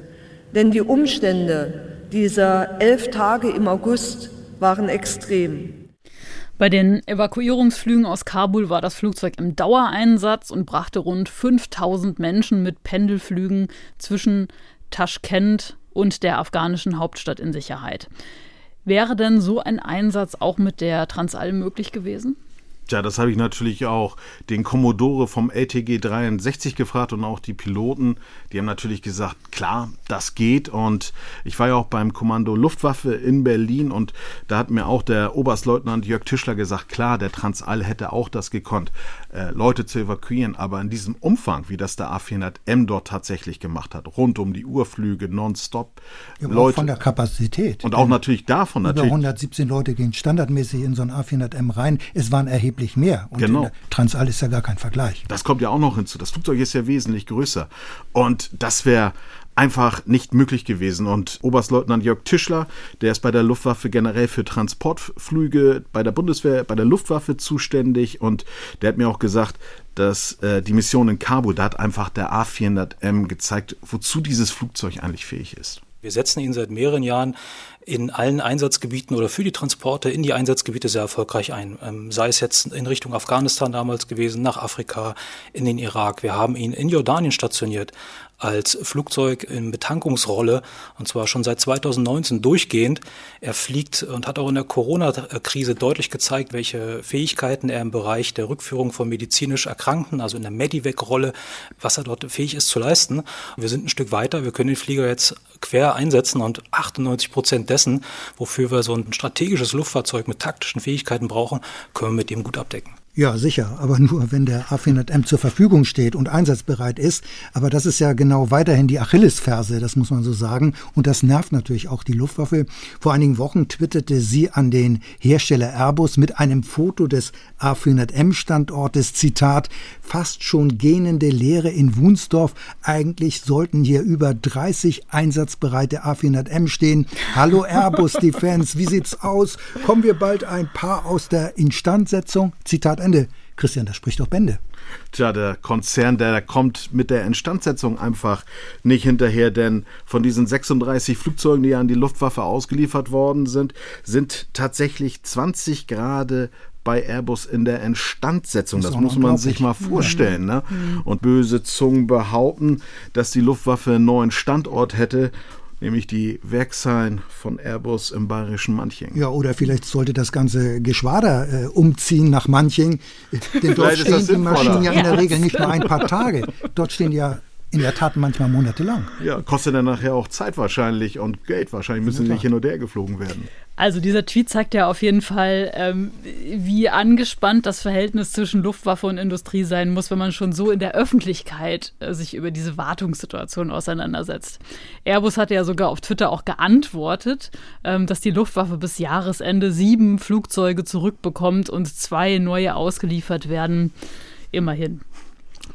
Denn die Umstände dieser elf Tage im August waren extrem. Bei den Evakuierungsflügen aus Kabul war das Flugzeug im Dauereinsatz und brachte rund 5000 Menschen mit Pendelflügen zwischen Taschkent und der afghanischen Hauptstadt in Sicherheit. Wäre denn so ein Einsatz auch mit der Transall möglich gewesen? Tja, das habe ich natürlich auch den Commodore vom LTG 63 gefragt und auch die Piloten. Die haben natürlich gesagt, klar, das geht. Und ich war ja auch beim Kommando Luftwaffe in Berlin und da hat mir auch der Oberstleutnant Jörg Tischler gesagt, klar, der Transall hätte auch das gekonnt, äh, Leute zu evakuieren. Aber in diesem Umfang, wie das der A400M dort tatsächlich gemacht hat, rund um die Uhrflüge, nonstop. Ja, Leute, von der Kapazität. Und auch natürlich davon. Über natürlich. 117 Leute gehen standardmäßig in so ein A400M rein. Es waren erheblich erheblich mehr. Und genau. Transall ist ja gar kein Vergleich. Das kommt ja auch noch hinzu. Das Flugzeug ist ja wesentlich größer. Und das wäre einfach nicht möglich gewesen. Und Oberstleutnant Jörg Tischler, der ist bei der Luftwaffe generell für Transportflüge bei der Bundeswehr, bei der Luftwaffe zuständig. Und der hat mir auch gesagt, dass äh, die Mission in Kabul, da hat einfach der A400M gezeigt, wozu dieses Flugzeug eigentlich fähig ist. Wir setzen ihn seit mehreren Jahren in allen Einsatzgebieten oder für die Transporte in die Einsatzgebiete sehr erfolgreich ein. Ähm, sei es jetzt in Richtung Afghanistan damals gewesen, nach Afrika, in den Irak. Wir haben ihn in Jordanien stationiert als Flugzeug in Betankungsrolle und zwar schon seit 2019 durchgehend. Er fliegt und hat auch in der Corona-Krise deutlich gezeigt, welche Fähigkeiten er im Bereich der Rückführung von medizinisch Erkrankten, also in der Medivac-Rolle, was er dort fähig ist zu leisten. Wir sind ein Stück weiter. Wir können den Flieger jetzt quer einsetzen und 98 Prozent dessen, wofür wir so ein strategisches Luftfahrzeug mit taktischen Fähigkeiten brauchen, können wir mit ihm gut abdecken. Ja, sicher, aber nur wenn der A400M zur Verfügung steht und einsatzbereit ist. Aber das ist ja genau weiterhin die Achillesferse, das muss man so sagen. Und das nervt natürlich auch die Luftwaffe. Vor einigen Wochen twitterte sie an den Hersteller Airbus mit einem Foto des A400M-Standortes, Zitat, fast schon gähnende Leere in Wunsdorf. Eigentlich sollten hier über 30 einsatzbereite A400M stehen. Hallo Airbus Defense, wie sieht's aus? Kommen wir bald ein paar aus der Instandsetzung? Zitat Ende. Christian, das spricht doch Bände. Tja, der Konzern, der kommt mit der Instandsetzung einfach nicht hinterher, denn von diesen 36 Flugzeugen, die an die Luftwaffe ausgeliefert worden sind, sind tatsächlich 20 Grad bei Airbus in der Instandsetzung. Das, das muss man sich mal vorstellen. Ne? Mhm. Und böse Zungen behaupten, dass die Luftwaffe einen neuen Standort hätte nämlich die Werkshain von Airbus im bayerischen Manching. Ja, oder vielleicht sollte das ganze Geschwader äh, umziehen nach Manching, denn dort stehen die Maschinen ja in der Regel nicht nur ein paar Tage. Dort stehen ja in der Tat manchmal monatelang. Ja, kostet dann nachher auch Zeit wahrscheinlich und Geld wahrscheinlich, müssen ja, nicht hin und her geflogen werden. Also dieser Tweet zeigt ja auf jeden Fall, ähm, wie angespannt das Verhältnis zwischen Luftwaffe und Industrie sein muss, wenn man schon so in der Öffentlichkeit äh, sich über diese Wartungssituation auseinandersetzt. Airbus hatte ja sogar auf Twitter auch geantwortet, ähm, dass die Luftwaffe bis Jahresende sieben Flugzeuge zurückbekommt und zwei neue ausgeliefert werden. Immerhin.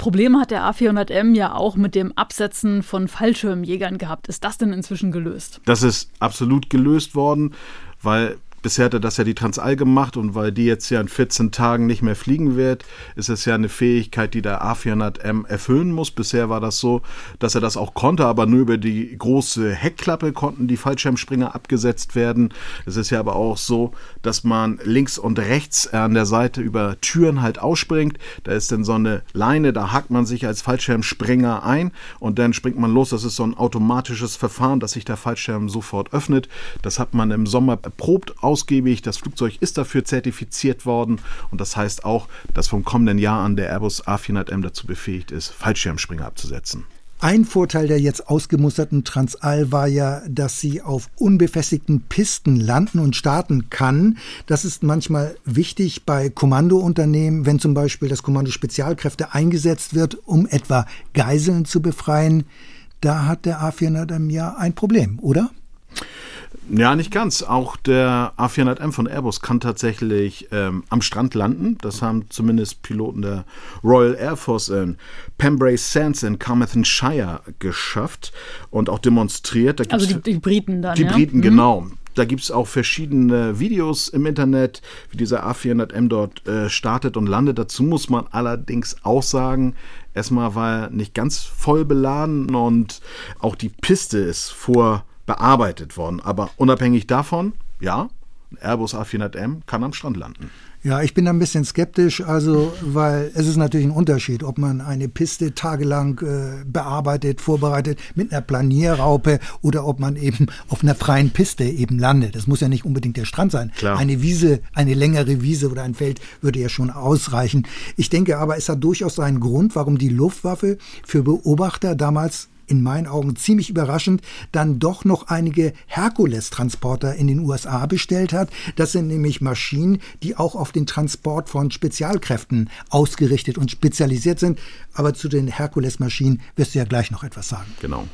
Probleme hat der A400M ja auch mit dem Absetzen von Fallschirmjägern gehabt. Ist das denn inzwischen gelöst? Das ist absolut gelöst worden, weil Bisher hat er das ja die Transall gemacht und weil die jetzt ja in 14 Tagen nicht mehr fliegen wird, ist es ja eine Fähigkeit, die der A400M erfüllen muss. Bisher war das so, dass er das auch konnte, aber nur über die große Heckklappe konnten die Fallschirmspringer abgesetzt werden. Es ist ja aber auch so, dass man links und rechts an der Seite über Türen halt ausspringt. Da ist dann so eine Leine, da hakt man sich als Fallschirmspringer ein und dann springt man los. Das ist so ein automatisches Verfahren, dass sich der Fallschirm sofort öffnet. Das hat man im Sommer erprobt ausgiebig. Das Flugzeug ist dafür zertifiziert worden und das heißt auch, dass vom kommenden Jahr an der Airbus A400M dazu befähigt ist, Fallschirmspringer abzusetzen. Ein Vorteil der jetzt ausgemusterten Transall war ja, dass sie auf unbefestigten Pisten landen und starten kann. Das ist manchmal wichtig bei Kommandounternehmen, wenn zum Beispiel das Kommando Spezialkräfte eingesetzt wird, um etwa Geiseln zu befreien. Da hat der A400M ja ein Problem, oder? Ja, nicht ganz. Auch der A400M von Airbus kann tatsächlich ähm, am Strand landen. Das haben zumindest Piloten der Royal Air Force in Pembrey Sands in Carmarthenshire geschafft und auch demonstriert. also die, die, Briten dann, Die ja? Briten, mhm. genau. Da gibt es auch verschiedene Videos im Internet, wie dieser A400M dort äh, startet und landet. Dazu muss man allerdings auch sagen, erstmal war er nicht ganz voll beladen und auch die Piste ist vor bearbeitet worden. Aber unabhängig davon, ja, ein Airbus A400M kann am Strand landen. Ja, ich bin da ein bisschen skeptisch, also weil es ist natürlich ein Unterschied, ob man eine Piste tagelang äh, bearbeitet, vorbereitet mit einer Planierraupe oder ob man eben auf einer freien Piste eben landet. Das muss ja nicht unbedingt der Strand sein. Klar. Eine Wiese, eine längere Wiese oder ein Feld würde ja schon ausreichen. Ich denke aber, es hat durchaus einen Grund, warum die Luftwaffe für Beobachter damals in meinen Augen ziemlich überraschend, dann doch noch einige Herkules-Transporter in den USA bestellt hat. Das sind nämlich Maschinen, die auch auf den Transport von Spezialkräften ausgerichtet und spezialisiert sind. Aber zu den Herkules-Maschinen wirst du ja gleich noch etwas sagen. Genau.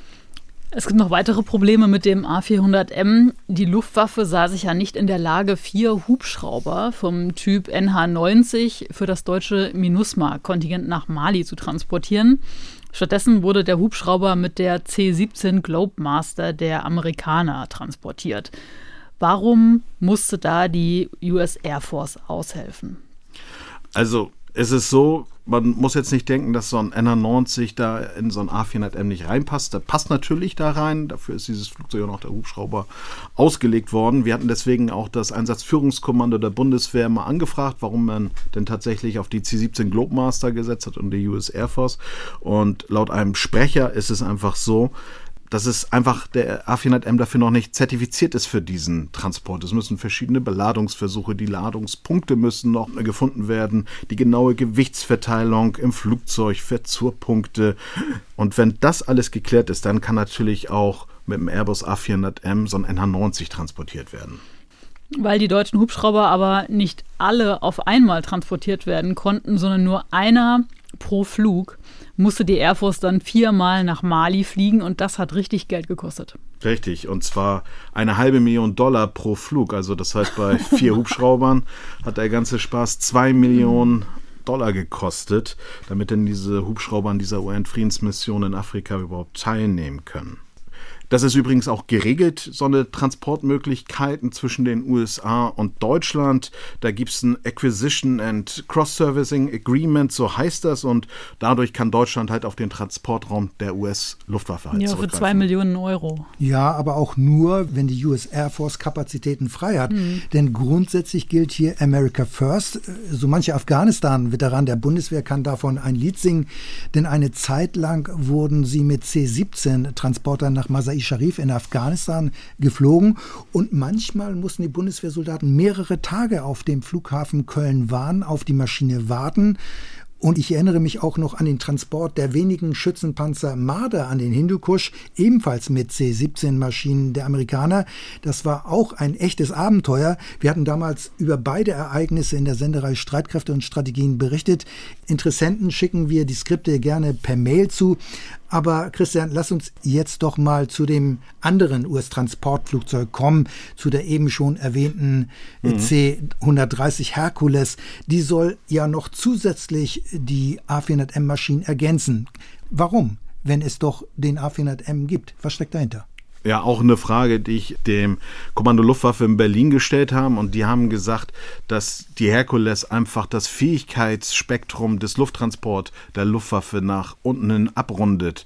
Es gibt noch weitere Probleme mit dem A400M. Die Luftwaffe sah sich ja nicht in der Lage, vier Hubschrauber vom Typ NH90 für das deutsche MINUSMA-Kontingent nach Mali zu transportieren. Stattdessen wurde der Hubschrauber mit der C-17 Globemaster der Amerikaner transportiert. Warum musste da die US Air Force aushelfen? Also es ist so, man muss jetzt nicht denken, dass so ein NH90 da in so ein A400M nicht reinpasst. Der passt natürlich da rein. Dafür ist dieses Flugzeug und auch der Hubschrauber ausgelegt worden. Wir hatten deswegen auch das Einsatzführungskommando der Bundeswehr mal angefragt, warum man denn tatsächlich auf die C-17 Globemaster gesetzt hat und die US Air Force. Und laut einem Sprecher ist es einfach so, dass es einfach der A400M dafür noch nicht zertifiziert ist für diesen Transport. Es müssen verschiedene Beladungsversuche, die Ladungspunkte müssen noch gefunden werden, die genaue Gewichtsverteilung im Flugzeug, Verzurpunkte. Und wenn das alles geklärt ist, dann kann natürlich auch mit dem Airbus A400M so ein NH90 transportiert werden. Weil die deutschen Hubschrauber aber nicht alle auf einmal transportiert werden konnten, sondern nur einer pro Flug, musste die Air Force dann viermal nach Mali fliegen und das hat richtig Geld gekostet. Richtig, und zwar eine halbe Million Dollar pro Flug. Also das heißt, bei vier Hubschraubern hat der ganze Spaß zwei Millionen Dollar gekostet, damit denn diese Hubschrauber an dieser UN-Friedensmission in Afrika überhaupt teilnehmen können. Das ist übrigens auch geregelt, so eine Transportmöglichkeiten zwischen den USA und Deutschland. Da gibt es ein Acquisition and Cross-Servicing Agreement, so heißt das. Und dadurch kann Deutschland halt auf den Transportraum der US-Luftwaffe halt Ja, für zwei Millionen Euro. Ja, aber auch nur, wenn die US Air Force Kapazitäten frei hat. Mhm. Denn grundsätzlich gilt hier America First. So manche Afghanistan-Veteran der Bundeswehr kann davon ein Lied singen, denn eine Zeit lang wurden sie mit C-17-Transportern nach Masai Sharif in Afghanistan geflogen und manchmal mussten die Bundeswehrsoldaten mehrere Tage auf dem Flughafen Köln-Wahn auf die Maschine warten. Und ich erinnere mich auch noch an den Transport der wenigen Schützenpanzer Marder an den Hindukusch, ebenfalls mit C-17-Maschinen der Amerikaner. Das war auch ein echtes Abenteuer. Wir hatten damals über beide Ereignisse in der Senderei Streitkräfte und Strategien berichtet. Interessenten schicken wir die Skripte gerne per Mail zu. Aber Christian, lass uns jetzt doch mal zu dem anderen US-Transportflugzeug kommen, zu der eben schon erwähnten mhm. C-130 Hercules. Die soll ja noch zusätzlich die A400M-Maschinen ergänzen. Warum, wenn es doch den A400M gibt? Was steckt dahinter? Ja auch eine Frage, die ich dem Kommando Luftwaffe in Berlin gestellt habe. Und die haben gesagt, dass die Herkules einfach das Fähigkeitsspektrum des Lufttransport der Luftwaffe nach unten hin abrundet.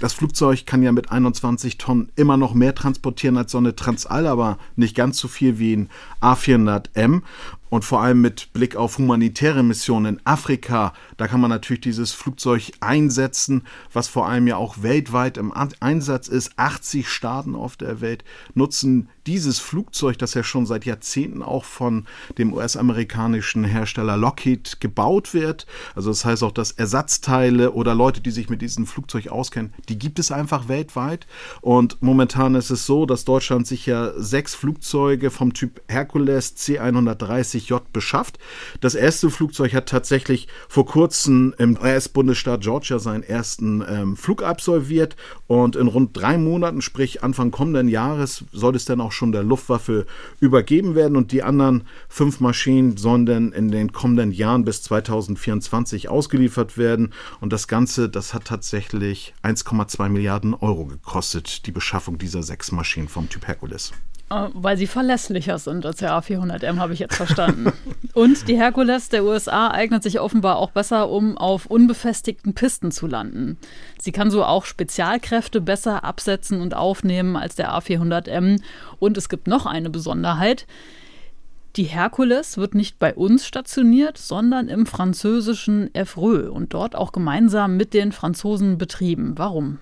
Das Flugzeug kann ja mit 21 Tonnen immer noch mehr transportieren als so eine Transall, aber nicht ganz so viel wie ein A400M. Und vor allem mit Blick auf humanitäre Missionen in Afrika, da kann man natürlich dieses Flugzeug einsetzen, was vor allem ja auch weltweit im Einsatz ist. 80 Staaten auf der Welt nutzen dieses Flugzeug, das ja schon seit Jahrzehnten auch von dem US-amerikanischen Hersteller Lockheed gebaut wird. Also das heißt auch, dass Ersatzteile oder Leute, die sich mit diesem Flugzeug auskennen, die gibt es einfach weltweit. Und momentan ist es so, dass Deutschland sich ja sechs Flugzeuge vom Typ Hercules C-130J beschafft. Das erste Flugzeug hat tatsächlich vor kurzem im US-Bundesstaat Georgia seinen ersten ähm, Flug absolviert und in rund drei Monaten, sprich Anfang kommenden Jahres, soll es dann auch schon der Luftwaffe übergeben werden und die anderen fünf Maschinen sollen dann in den kommenden Jahren bis 2024 ausgeliefert werden. Und das Ganze, das hat tatsächlich 1,2 Milliarden Euro gekostet, die Beschaffung dieser sechs Maschinen vom Typ Hercules. Äh, weil sie verlässlicher sind als der A400M, habe ich jetzt verstanden. Und die Hercules der USA eignet sich offenbar auch besser, um auf unbefestigten Pisten zu landen. Sie kann so auch Spezialkräfte besser absetzen und aufnehmen als der A400M. Und es gibt noch eine Besonderheit. Die Hercules wird nicht bei uns stationiert, sondern im französischen Evreux und dort auch gemeinsam mit den Franzosen betrieben. Warum?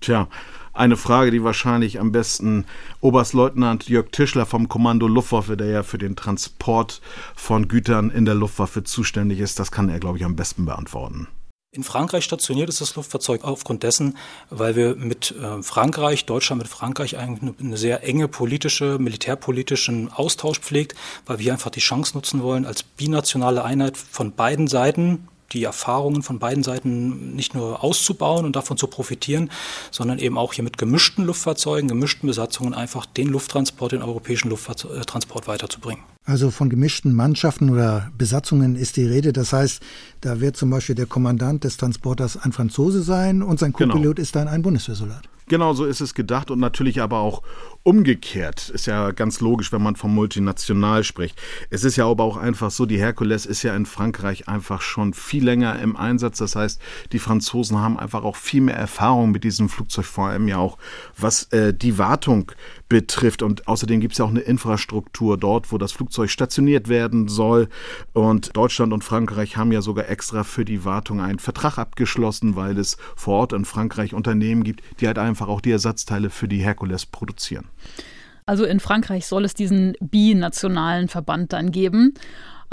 Tja, eine Frage, die wahrscheinlich am besten Oberstleutnant Jörg Tischler vom Kommando Luftwaffe, der ja für den Transport von Gütern in der Luftwaffe zuständig ist, das kann er, glaube ich, am besten beantworten. In Frankreich stationiert ist das Luftfahrzeug aufgrund dessen, weil wir mit äh, Frankreich, Deutschland mit Frankreich eigentlich eine, sehr enge politische, militärpolitischen Austausch pflegt, weil wir einfach die Chance nutzen wollen, als binationale Einheit von beiden Seiten die Erfahrungen von beiden Seiten nicht nur auszubauen und davon zu profitieren, sondern eben auch hier mit gemischten Luftfahrzeugen, gemischten Besatzungen einfach den Lufttransport, den europäischen Lufttransport weiterzubringen. Also von gemischten Mannschaften oder Besatzungen ist die Rede. Das heißt, da wird zum Beispiel der Kommandant des Transporters ein Franzose sein und sein Co-Pilot genau. ist dann ein Bundeswehrsoldat. Genau so ist es gedacht und natürlich aber auch umgekehrt. Ist ja ganz logisch, wenn man vom Multinational spricht. Es ist ja aber auch einfach so, die Herkules ist ja in Frankreich einfach schon viel länger im Einsatz. Das heißt, die Franzosen haben einfach auch viel mehr Erfahrung mit diesem Flugzeug, vor allem ja auch was äh, die Wartung betrifft. Und außerdem gibt es ja auch eine Infrastruktur dort, wo das Flugzeug stationiert werden soll. Und Deutschland und Frankreich haben ja sogar extra für die Wartung einen Vertrag abgeschlossen, weil es vor Ort in Frankreich Unternehmen gibt, die halt einfach auch die Ersatzteile für die Herkules produzieren. Also in Frankreich soll es diesen binationalen Verband dann geben.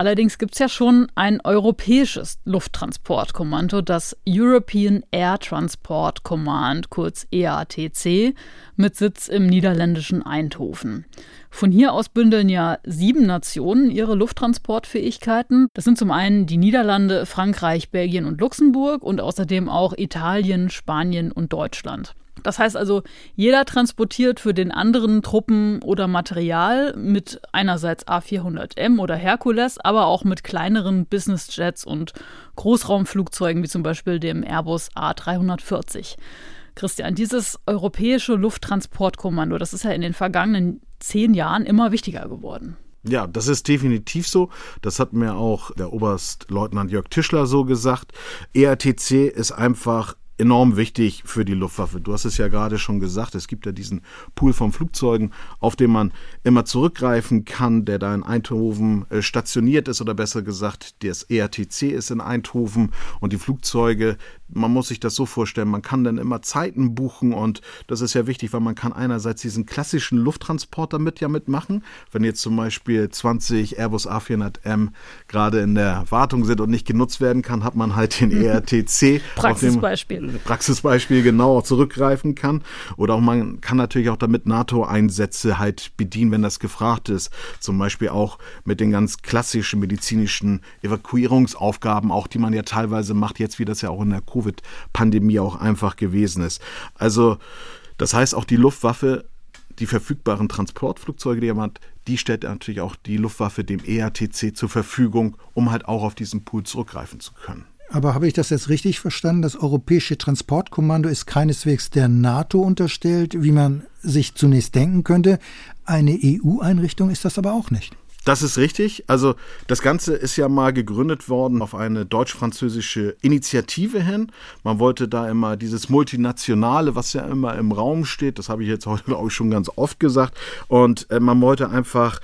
Allerdings gibt es ja schon ein europäisches Lufttransportkommando, das European Air Transport Command, kurz EATC, mit Sitz im niederländischen Eindhoven. Von hier aus bündeln ja sieben Nationen ihre Lufttransportfähigkeiten. Das sind zum einen die Niederlande, Frankreich, Belgien und Luxemburg und außerdem auch Italien, Spanien und Deutschland. Das heißt also, jeder transportiert für den anderen Truppen oder Material mit einerseits A400M oder Hercules, aber auch mit kleineren Businessjets und Großraumflugzeugen wie zum Beispiel dem Airbus A340. Christian, dieses europäische Lufttransportkommando, das ist ja in den vergangenen zehn Jahren immer wichtiger geworden. Ja, das ist definitiv so. Das hat mir auch der Oberstleutnant Jörg Tischler so gesagt. ERTC ist einfach enorm wichtig für die Luftwaffe. Du hast es ja gerade schon gesagt, es gibt ja diesen Pool von Flugzeugen, auf den man immer zurückgreifen kann, der da in Eindhoven äh, stationiert ist oder besser gesagt, das ERTC ist in Eindhoven und die Flugzeuge, man muss sich das so vorstellen, man kann dann immer Zeiten buchen und das ist ja wichtig, weil man kann einerseits diesen klassischen Lufttransporter mit ja mitmachen. Wenn jetzt zum Beispiel 20 Airbus A400M gerade in der Wartung sind und nicht genutzt werden kann, hat man halt den ERTC. Praxisbeispiel. Praxisbeispiel genau zurückgreifen kann. Oder auch man kann natürlich auch damit NATO-Einsätze halt bedienen, wenn das gefragt ist. Zum Beispiel auch mit den ganz klassischen medizinischen Evakuierungsaufgaben, auch die man ja teilweise macht, jetzt wie das ja auch in der Covid Covid-Pandemie auch einfach gewesen ist. Also das heißt auch die Luftwaffe, die verfügbaren Transportflugzeuge, die man hat, die stellt natürlich auch die Luftwaffe dem EATC zur Verfügung, um halt auch auf diesen Pool zurückgreifen zu können. Aber habe ich das jetzt richtig verstanden? Das Europäische Transportkommando ist keineswegs der NATO unterstellt, wie man sich zunächst denken könnte. Eine EU-Einrichtung ist das aber auch nicht. Das ist richtig. Also das Ganze ist ja mal gegründet worden auf eine deutsch-französische Initiative hin. Man wollte da immer dieses Multinationale, was ja immer im Raum steht, das habe ich jetzt heute, ich, schon ganz oft gesagt. Und äh, man wollte einfach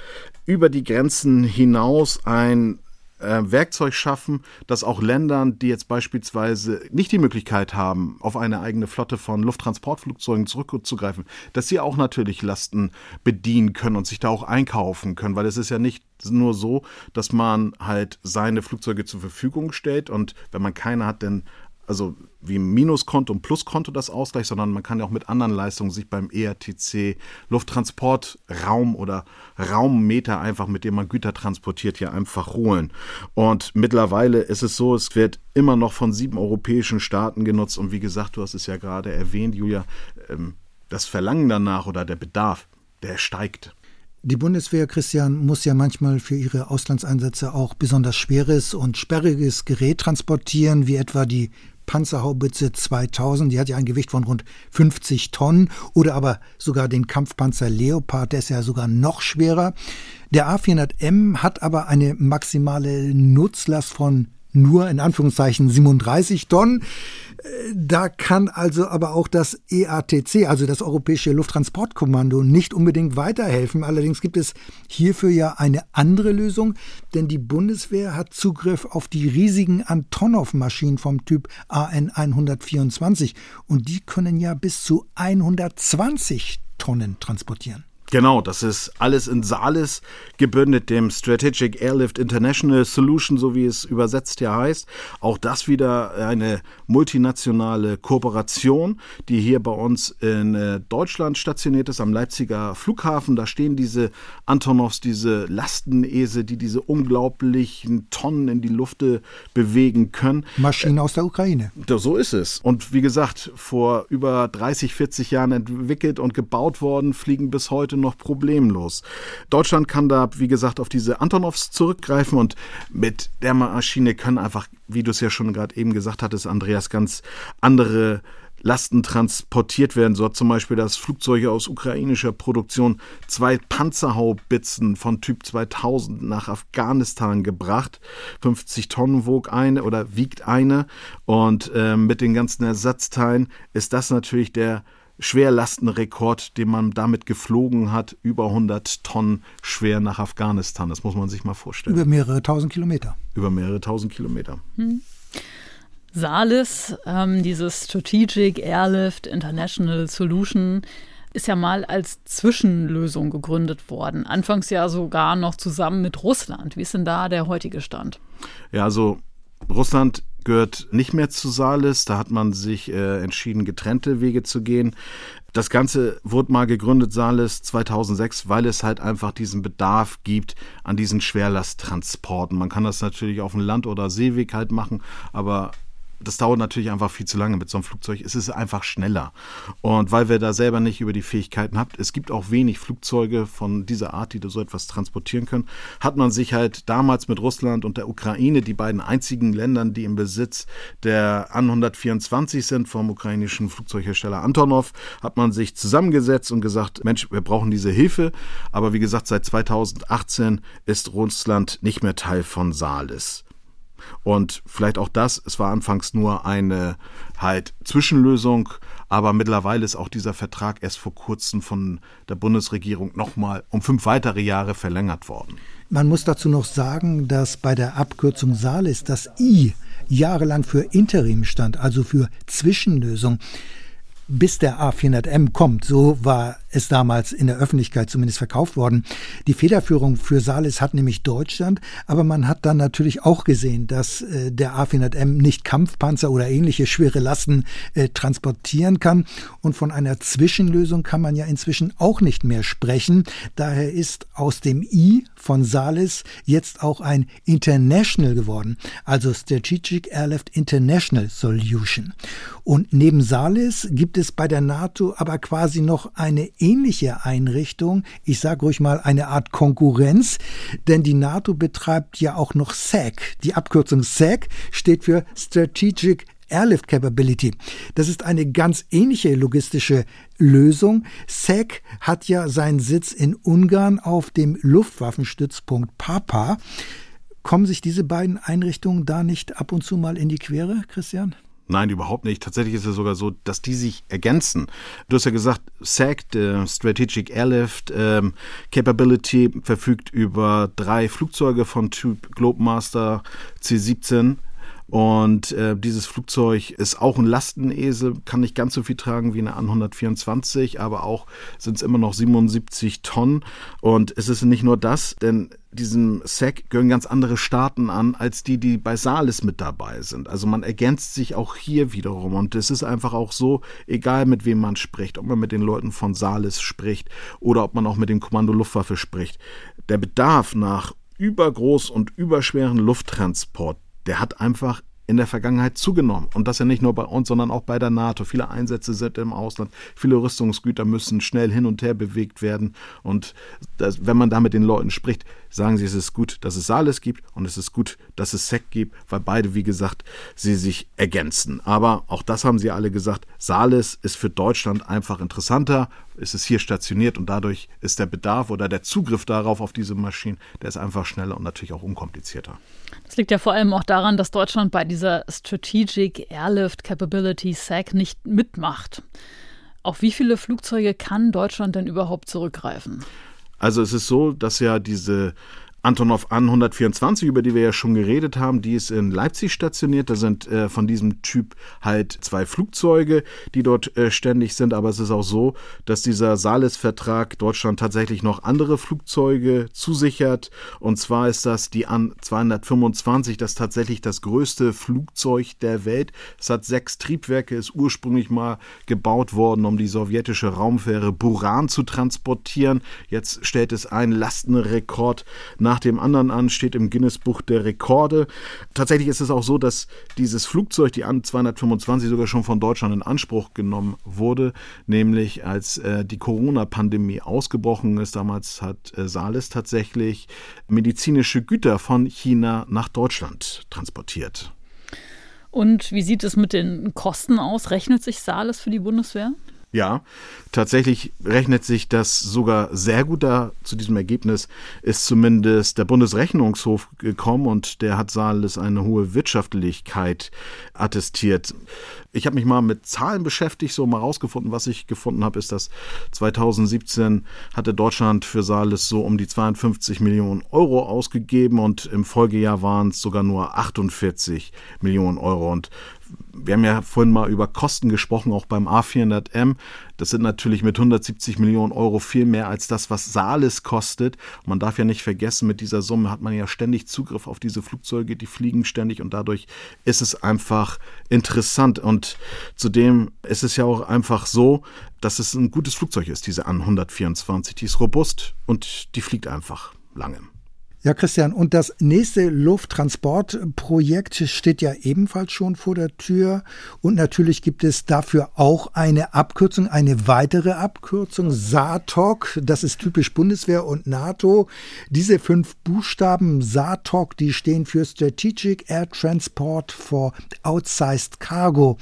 über die Grenzen hinaus ein äh, Werkzeug schaffen, dass auch Ländern, die jetzt beispielsweise nicht die Möglichkeit haben, auf eine eigene Flotte von Lufttransportflugzeugen zurückzugreifen, dass sie auch natürlich Lasten bedienen können und sich da auch einkaufen können, weil es ist ja nicht nur so, dass man halt seine Flugzeuge zur Verfügung stellt und wenn man keine hat, dann also wie Minuskonto und Pluskonto das Ausgleich, sondern man kann ja auch mit anderen Leistungen sich beim ERTC Lufttransportraum oder Raummeter einfach, mit dem man Güter transportiert, ja einfach holen. Und mittlerweile ist es so, es wird immer noch von sieben europäischen Staaten genutzt und wie gesagt, du hast es ja gerade erwähnt, Julia, ähm, das Verlangen danach oder der Bedarf, der steigt. Die Bundeswehr, Christian, muss ja manchmal für ihre Auslandseinsätze auch besonders schweres und sperriges Gerät transportieren, wie etwa die Panzerhaubitze 2000, die hat ja ein Gewicht von rund 50 Tonnen, oder aber sogar den Kampfpanzer Leopard, der ist ja sogar noch schwerer. Der A400M hat aber eine maximale Nutzlast von nur in Anführungszeichen 37 Tonnen. Da kann also aber auch das EATC, also das Europäische Lufttransportkommando, nicht unbedingt weiterhelfen. Allerdings gibt es hierfür ja eine andere Lösung, denn die Bundeswehr hat Zugriff auf die riesigen Antonov-Maschinen vom Typ AN 124 und die können ja bis zu 120 Tonnen transportieren. Genau, das ist alles in Salis gebündelt, dem Strategic Airlift International Solution, so wie es übersetzt ja heißt. Auch das wieder eine multinationale Kooperation, die hier bei uns in äh, Deutschland stationiert ist, am Leipziger Flughafen. Da stehen diese Antonovs, diese Lastenese, die diese unglaublichen Tonnen in die Lufte bewegen können. Maschinen aus der Ukraine. So ist es. Und wie gesagt, vor über 30, 40 Jahren entwickelt und gebaut worden, fliegen bis heute noch problemlos. Deutschland kann da, wie gesagt, auf diese Antonovs zurückgreifen und mit der Maschine können einfach, wie du es ja schon gerade eben gesagt hattest, Andreas, ganz andere Lasten transportiert werden. So hat zum Beispiel das Flugzeug aus ukrainischer Produktion zwei Panzerhaubitzen von Typ 2000 nach Afghanistan gebracht. 50 Tonnen wog eine oder wiegt eine. Und äh, mit den ganzen Ersatzteilen ist das natürlich der Schwerlastenrekord, den man damit geflogen hat, über 100 Tonnen schwer nach Afghanistan. Das muss man sich mal vorstellen. Über mehrere tausend Kilometer. Über mehrere tausend Kilometer. Hm. Salis, ähm, dieses Strategic Airlift International Solution, ist ja mal als Zwischenlösung gegründet worden. Anfangs ja sogar noch zusammen mit Russland. Wie ist denn da der heutige Stand? Ja, also Russland gehört nicht mehr zu Salis. Da hat man sich äh, entschieden, getrennte Wege zu gehen. Das Ganze wurde mal gegründet, Salis 2006, weil es halt einfach diesen Bedarf gibt an diesen Schwerlasttransporten. Man kann das natürlich auf dem Land- oder Seeweg halt machen, aber das dauert natürlich einfach viel zu lange mit so einem Flugzeug. Es ist einfach schneller. Und weil wir da selber nicht über die Fähigkeiten habt, es gibt auch wenig Flugzeuge von dieser Art, die so etwas transportieren können, hat man sich halt damals mit Russland und der Ukraine, die beiden einzigen Ländern, die im Besitz der An 124 sind, vom ukrainischen Flugzeughersteller Antonov, hat man sich zusammengesetzt und gesagt, Mensch, wir brauchen diese Hilfe. Aber wie gesagt, seit 2018 ist Russland nicht mehr Teil von Salis. Und vielleicht auch das, es war anfangs nur eine halt Zwischenlösung, aber mittlerweile ist auch dieser Vertrag erst vor kurzem von der Bundesregierung nochmal um fünf weitere Jahre verlängert worden. Man muss dazu noch sagen, dass bei der Abkürzung Salis das I jahrelang für Interim stand, also für Zwischenlösung bis der A400M kommt. So war es damals in der Öffentlichkeit zumindest verkauft worden. Die Federführung für Salis hat nämlich Deutschland, aber man hat dann natürlich auch gesehen, dass äh, der A400M nicht Kampfpanzer oder ähnliche schwere Lasten äh, transportieren kann. Und von einer Zwischenlösung kann man ja inzwischen auch nicht mehr sprechen. Daher ist aus dem I von Salis jetzt auch ein International geworden, also Strategic Airlift International Solution. Und neben Salis gibt es bei der NATO aber quasi noch eine ähnliche Einrichtung, ich sage ruhig mal eine Art Konkurrenz, denn die NATO betreibt ja auch noch SAC. Die Abkürzung SAC steht für Strategic Airlift Capability. Das ist eine ganz ähnliche logistische Lösung. SAC hat ja seinen Sitz in Ungarn auf dem Luftwaffenstützpunkt Papa. Kommen sich diese beiden Einrichtungen da nicht ab und zu mal in die Quere, Christian? Nein, überhaupt nicht. Tatsächlich ist es sogar so, dass die sich ergänzen. Du hast ja gesagt, SAC, der Strategic Airlift ähm, Capability, verfügt über drei Flugzeuge von Typ Globemaster C-17 und äh, dieses Flugzeug ist auch ein Lastenesel, kann nicht ganz so viel tragen wie eine An 124, aber auch sind es immer noch 77 Tonnen. Und es ist nicht nur das, denn diesem SEC gehören ganz andere Staaten an, als die, die bei Salis mit dabei sind. Also man ergänzt sich auch hier wiederum. Und es ist einfach auch so, egal mit wem man spricht, ob man mit den Leuten von Salis spricht oder ob man auch mit dem Kommando Luftwaffe spricht, der Bedarf nach übergroß und überschweren Lufttransport der hat einfach in der Vergangenheit zugenommen. Und das ja nicht nur bei uns, sondern auch bei der NATO. Viele Einsätze sind im Ausland. Viele Rüstungsgüter müssen schnell hin und her bewegt werden. Und das, wenn man da mit den Leuten spricht, sagen sie, es ist gut, dass es Saales gibt und es ist gut, dass es SEC gibt, weil beide, wie gesagt, sie sich ergänzen. Aber auch das haben sie alle gesagt. Saales ist für Deutschland einfach interessanter. Es ist hier stationiert und dadurch ist der Bedarf oder der Zugriff darauf auf diese Maschinen, der ist einfach schneller und natürlich auch unkomplizierter. Liegt ja vor allem auch daran, dass Deutschland bei dieser Strategic Airlift Capability SAC nicht mitmacht. Auf wie viele Flugzeuge kann Deutschland denn überhaupt zurückgreifen? Also es ist so, dass ja diese Antonov An 124, über die wir ja schon geredet haben, die ist in Leipzig stationiert. Da sind äh, von diesem Typ halt zwei Flugzeuge, die dort äh, ständig sind. Aber es ist auch so, dass dieser Sales-Vertrag Deutschland tatsächlich noch andere Flugzeuge zusichert. Und zwar ist das die An 225, das tatsächlich das größte Flugzeug der Welt. Es hat sechs Triebwerke, ist ursprünglich mal gebaut worden, um die sowjetische Raumfähre Buran zu transportieren. Jetzt stellt es einen Lastenrekord nach nach dem anderen an, steht im Guinness-Buch der Rekorde. Tatsächlich ist es auch so, dass dieses Flugzeug, die An 225, sogar schon von Deutschland in Anspruch genommen wurde, nämlich als äh, die Corona-Pandemie ausgebrochen ist. Damals hat äh, Sales tatsächlich medizinische Güter von China nach Deutschland transportiert. Und wie sieht es mit den Kosten aus? Rechnet sich Sales für die Bundeswehr? Ja, tatsächlich rechnet sich das sogar sehr gut da. Zu diesem Ergebnis ist zumindest der Bundesrechnungshof gekommen und der hat Saales eine hohe Wirtschaftlichkeit attestiert. Ich habe mich mal mit Zahlen beschäftigt, so mal rausgefunden. Was ich gefunden habe, ist, dass 2017 hatte Deutschland für Saales so um die 52 Millionen Euro ausgegeben und im Folgejahr waren es sogar nur 48 Millionen Euro. Und wir haben ja vorhin mal über Kosten gesprochen, auch beim A400M. Das sind natürlich mit 170 Millionen Euro viel mehr als das, was Saales kostet. Man darf ja nicht vergessen, mit dieser Summe hat man ja ständig Zugriff auf diese Flugzeuge, die fliegen ständig und dadurch ist es einfach interessant. Und zudem ist es ja auch einfach so, dass es ein gutes Flugzeug ist, diese An 124. Die ist robust und die fliegt einfach lange. Ja, Christian, und das nächste Lufttransportprojekt steht ja ebenfalls schon vor der Tür. Und natürlich gibt es dafür auch eine Abkürzung, eine weitere Abkürzung, SATOC. Das ist typisch Bundeswehr und NATO. Diese fünf Buchstaben SATOC, die stehen für Strategic Air Transport for Outsized Cargo.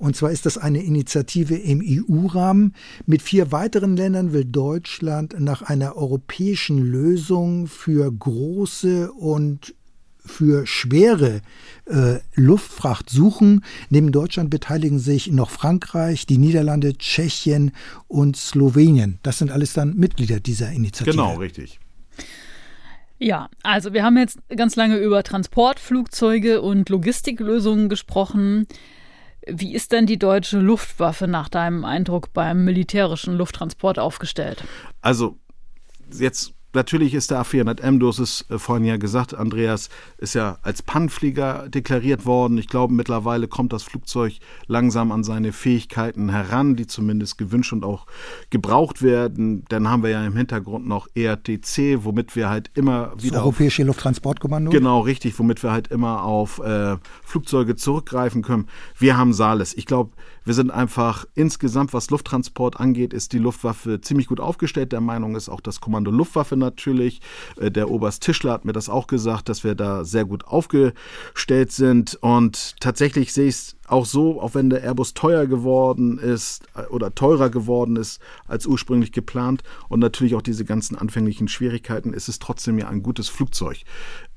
Und zwar ist das eine Initiative im EU-Rahmen. Mit vier weiteren Ländern will Deutschland nach einer europäischen Lösung für große und für schwere äh, Luftfracht suchen. Neben Deutschland beteiligen sich noch Frankreich, die Niederlande, Tschechien und Slowenien. Das sind alles dann Mitglieder dieser Initiative. Genau, richtig. Ja, also wir haben jetzt ganz lange über Transportflugzeuge und Logistiklösungen gesprochen. Wie ist denn die deutsche Luftwaffe nach deinem Eindruck beim militärischen Lufttransport aufgestellt? Also jetzt Natürlich ist der A400M, du hast es äh, vorhin ja gesagt, Andreas, ist ja als Pannenflieger deklariert worden. Ich glaube, mittlerweile kommt das Flugzeug langsam an seine Fähigkeiten heran, die zumindest gewünscht und auch gebraucht werden. Dann haben wir ja im Hintergrund noch ERTC, womit wir halt immer wieder. Das Europäische Lufttransportkommando? Genau, richtig, womit wir halt immer auf äh, Flugzeuge zurückgreifen können. Wir haben Sales. Ich glaube, wir sind einfach insgesamt, was Lufttransport angeht, ist die Luftwaffe ziemlich gut aufgestellt. Der Meinung ist auch das Kommando Luftwaffe natürlich. Äh, der Oberst Tischler hat mir das auch gesagt, dass wir da sehr gut aufgestellt sind. Und tatsächlich sehe ich es auch so, auch wenn der Airbus teuer geworden ist äh, oder teurer geworden ist als ursprünglich geplant und natürlich auch diese ganzen anfänglichen Schwierigkeiten, ist es trotzdem ja ein gutes Flugzeug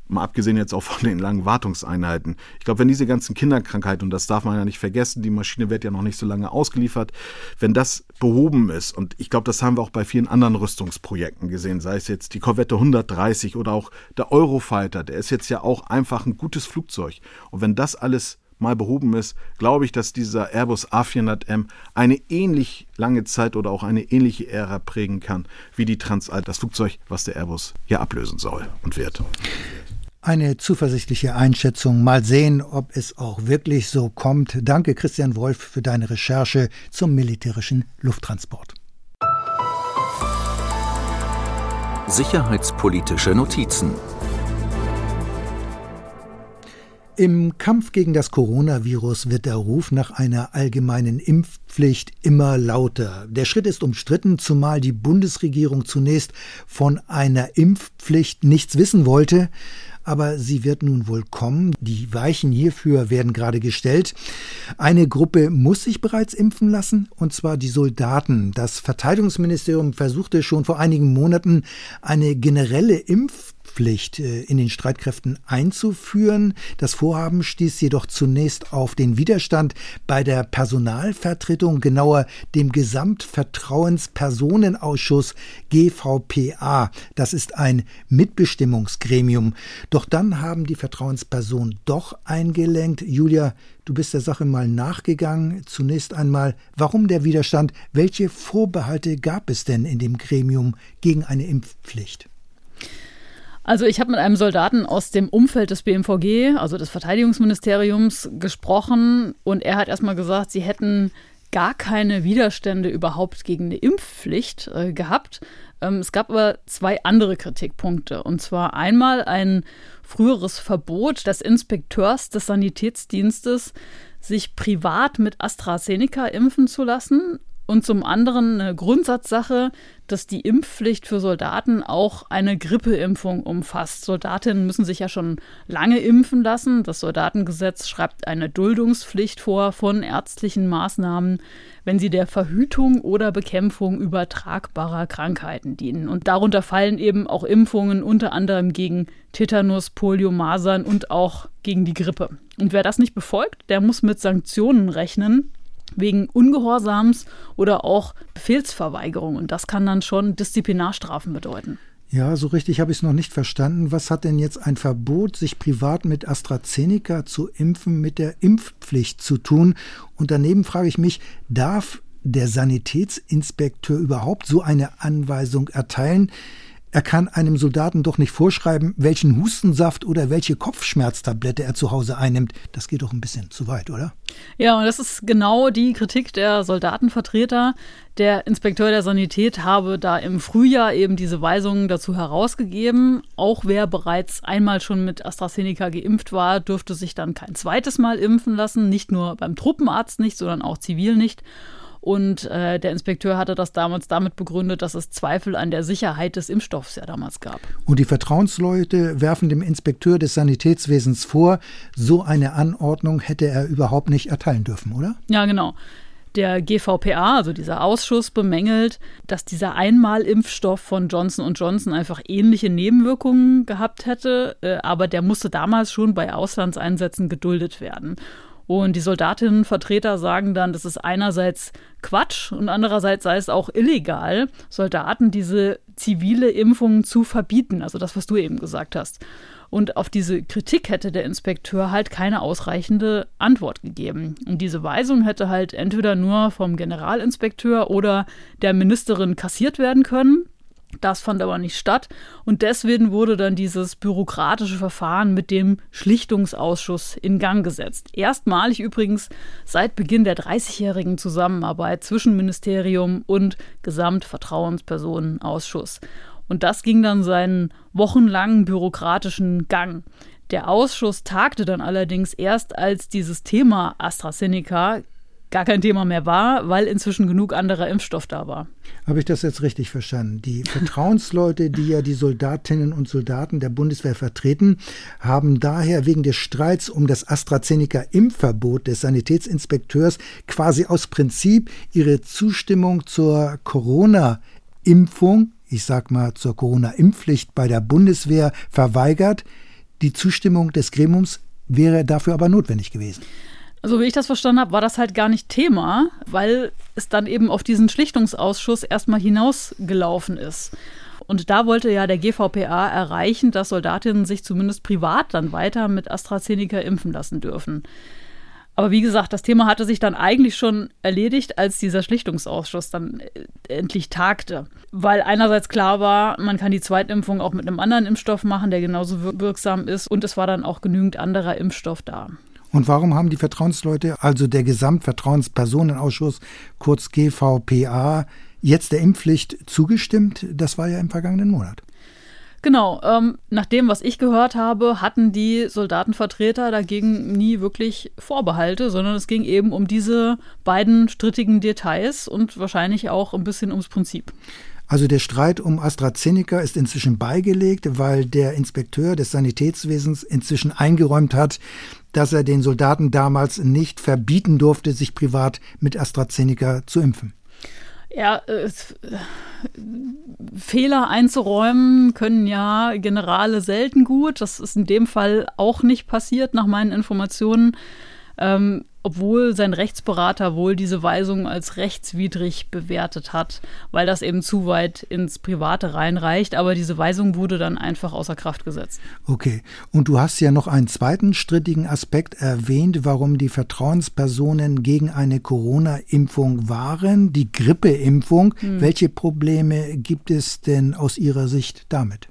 mal abgesehen jetzt auch von den langen Wartungseinheiten. Ich glaube, wenn diese ganzen Kinderkrankheiten, und das darf man ja nicht vergessen, die Maschine wird ja noch nicht so lange ausgeliefert, wenn das behoben ist, und ich glaube, das haben wir auch bei vielen anderen Rüstungsprojekten gesehen, sei es jetzt die Corvette 130 oder auch der Eurofighter, der ist jetzt ja auch einfach ein gutes Flugzeug. Und wenn das alles mal behoben ist, glaube ich, dass dieser Airbus A400M eine ähnlich lange Zeit oder auch eine ähnliche Ära prägen kann wie die Transalp, das Flugzeug, was der Airbus hier ablösen soll und wird eine zuversichtliche Einschätzung. Mal sehen, ob es auch wirklich so kommt. Danke, Christian Wolf, für deine Recherche zum militärischen Lufttransport. Sicherheitspolitische Notizen. Im Kampf gegen das Coronavirus wird der Ruf nach einer allgemeinen Impfpflicht immer lauter. Der Schritt ist umstritten, zumal die Bundesregierung zunächst von einer Impfpflicht nichts wissen wollte aber sie wird nun wohl kommen. Die Weichen hierfür werden gerade gestellt. Eine Gruppe muss sich bereits impfen lassen, und zwar die Soldaten. Das Verteidigungsministerium versuchte schon vor einigen Monaten eine generelle Impf Impfpflicht äh, in den Streitkräften einzuführen. Das Vorhaben stieß jedoch zunächst auf den Widerstand bei der Personalvertretung, genauer dem Gesamtvertrauenspersonenausschuss GVPA. Das ist ein Mitbestimmungsgremium. Doch dann haben die Vertrauenspersonen doch eingelenkt. Julia, du bist der Sache mal nachgegangen. Zunächst einmal, warum der Widerstand? Welche Vorbehalte gab es denn in dem Gremium gegen eine Impfpflicht? Also ich habe mit einem Soldaten aus dem Umfeld des BMVG, also des Verteidigungsministeriums, gesprochen und er hat erstmal gesagt, sie hätten gar keine Widerstände überhaupt gegen eine Impfpflicht äh, gehabt. Ähm, es gab aber zwei andere Kritikpunkte. Und zwar einmal ein früheres Verbot des Inspekteurs des Sanitätsdienstes, sich privat mit AstraZeneca impfen zu lassen und zum anderen eine Grundsatzsache, dass die Impfpflicht für Soldaten auch eine Grippeimpfung umfasst. Soldatinnen müssen sich ja schon lange impfen lassen. Das Soldatengesetz schreibt eine Duldungspflicht vor von ärztlichen Maßnahmen, wenn sie der Verhütung oder Bekämpfung übertragbarer Krankheiten dienen. Und darunter fallen eben auch Impfungen unter anderem gegen Tetanus, Polio, Masern und auch gegen die Grippe. Und wer das nicht befolgt, der muss mit Sanktionen rechnen wegen Ungehorsams oder auch Befehlsverweigerung. Und das kann dann schon Disziplinarstrafen bedeuten. Ja, so richtig habe ich es noch nicht verstanden. Was hat denn jetzt ein Verbot, sich privat mit AstraZeneca zu impfen, mit der Impfpflicht zu tun? Und daneben frage ich mich, darf der Sanitätsinspekteur überhaupt so eine Anweisung erteilen? Er kann einem Soldaten doch nicht vorschreiben, welchen Hustensaft oder welche Kopfschmerztablette er zu Hause einnimmt. Das geht doch ein bisschen zu weit, oder? Ja, und das ist genau die Kritik der Soldatenvertreter. Der Inspekteur der Sanität habe da im Frühjahr eben diese Weisungen dazu herausgegeben. Auch wer bereits einmal schon mit AstraZeneca geimpft war, dürfte sich dann kein zweites Mal impfen lassen. Nicht nur beim Truppenarzt nicht, sondern auch zivil nicht. Und äh, der Inspekteur hatte das damals damit begründet, dass es Zweifel an der Sicherheit des Impfstoffs ja damals gab. Und die Vertrauensleute werfen dem Inspekteur des Sanitätswesens vor, so eine Anordnung hätte er überhaupt nicht erteilen dürfen, oder? Ja, genau. Der GVPA, also dieser Ausschuss, bemängelt, dass dieser Einmalimpfstoff von Johnson Johnson einfach ähnliche Nebenwirkungen gehabt hätte, äh, aber der musste damals schon bei Auslandseinsätzen geduldet werden. Und die Soldatinnenvertreter sagen dann, das ist einerseits Quatsch und andererseits sei es auch illegal, Soldaten diese zivile Impfung zu verbieten. Also das, was du eben gesagt hast. Und auf diese Kritik hätte der Inspekteur halt keine ausreichende Antwort gegeben. Und diese Weisung hätte halt entweder nur vom Generalinspekteur oder der Ministerin kassiert werden können. Das fand aber nicht statt und deswegen wurde dann dieses bürokratische Verfahren mit dem Schlichtungsausschuss in Gang gesetzt. Erstmalig übrigens seit Beginn der 30-jährigen Zusammenarbeit zwischen Ministerium und Gesamtvertrauenspersonenausschuss. Und das ging dann seinen wochenlangen bürokratischen Gang. Der Ausschuss tagte dann allerdings erst, als dieses Thema AstraZeneca gar kein Thema mehr war, weil inzwischen genug anderer Impfstoff da war. Habe ich das jetzt richtig verstanden? Die Vertrauensleute, die ja die Soldatinnen und Soldaten der Bundeswehr vertreten, haben daher wegen des Streits um das AstraZeneca-Impfverbot des Sanitätsinspekteurs quasi aus Prinzip ihre Zustimmung zur Corona-Impfung, ich sag mal zur Corona-Impfpflicht bei der Bundeswehr verweigert. Die Zustimmung des Gremiums wäre dafür aber notwendig gewesen. So wie ich das verstanden habe, war das halt gar nicht Thema, weil es dann eben auf diesen Schlichtungsausschuss erstmal hinausgelaufen ist. Und da wollte ja der GVPA erreichen, dass Soldatinnen sich zumindest privat dann weiter mit AstraZeneca impfen lassen dürfen. Aber wie gesagt, das Thema hatte sich dann eigentlich schon erledigt, als dieser Schlichtungsausschuss dann äh, endlich tagte. Weil einerseits klar war, man kann die Zweitimpfung auch mit einem anderen Impfstoff machen, der genauso wirksam ist. Und es war dann auch genügend anderer Impfstoff da. Und warum haben die Vertrauensleute, also der Gesamtvertrauenspersonenausschuss, kurz GVPA, jetzt der Impfpflicht zugestimmt? Das war ja im vergangenen Monat. Genau, ähm, nach dem, was ich gehört habe, hatten die Soldatenvertreter dagegen nie wirklich Vorbehalte, sondern es ging eben um diese beiden strittigen Details und wahrscheinlich auch ein bisschen ums Prinzip. Also der Streit um AstraZeneca ist inzwischen beigelegt, weil der Inspekteur des Sanitätswesens inzwischen eingeräumt hat, dass er den Soldaten damals nicht verbieten durfte, sich privat mit AstraZeneca zu impfen. Ja, äh, Fehler einzuräumen können ja Generale selten gut. Das ist in dem Fall auch nicht passiert, nach meinen Informationen. Ähm, obwohl sein Rechtsberater wohl diese Weisung als rechtswidrig bewertet hat, weil das eben zu weit ins Private reinreicht. Aber diese Weisung wurde dann einfach außer Kraft gesetzt. Okay. Und du hast ja noch einen zweiten strittigen Aspekt erwähnt, warum die Vertrauenspersonen gegen eine Corona-Impfung waren, die Grippeimpfung. Hm. Welche Probleme gibt es denn aus Ihrer Sicht damit?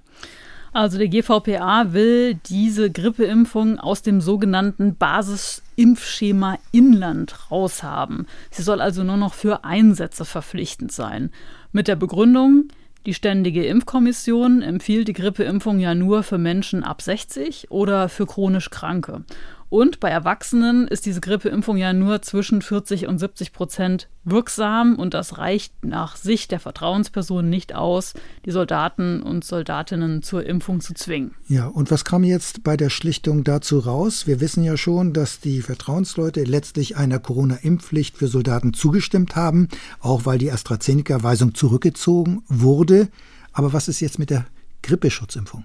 Also der GVPA will diese Grippeimpfung aus dem sogenannten Basisimpfschema Inland raushaben. Sie soll also nur noch für Einsätze verpflichtend sein. Mit der Begründung, die Ständige Impfkommission empfiehlt die Grippeimpfung ja nur für Menschen ab 60 oder für chronisch Kranke. Und bei Erwachsenen ist diese Grippeimpfung ja nur zwischen 40 und 70 Prozent wirksam und das reicht nach Sicht der Vertrauenspersonen nicht aus, die Soldaten und Soldatinnen zur Impfung zu zwingen. Ja, und was kam jetzt bei der Schlichtung dazu raus? Wir wissen ja schon, dass die Vertrauensleute letztlich einer Corona-Impfpflicht für Soldaten zugestimmt haben, auch weil die AstraZeneca-Weisung zurückgezogen wurde. Aber was ist jetzt mit der Grippeschutzimpfung?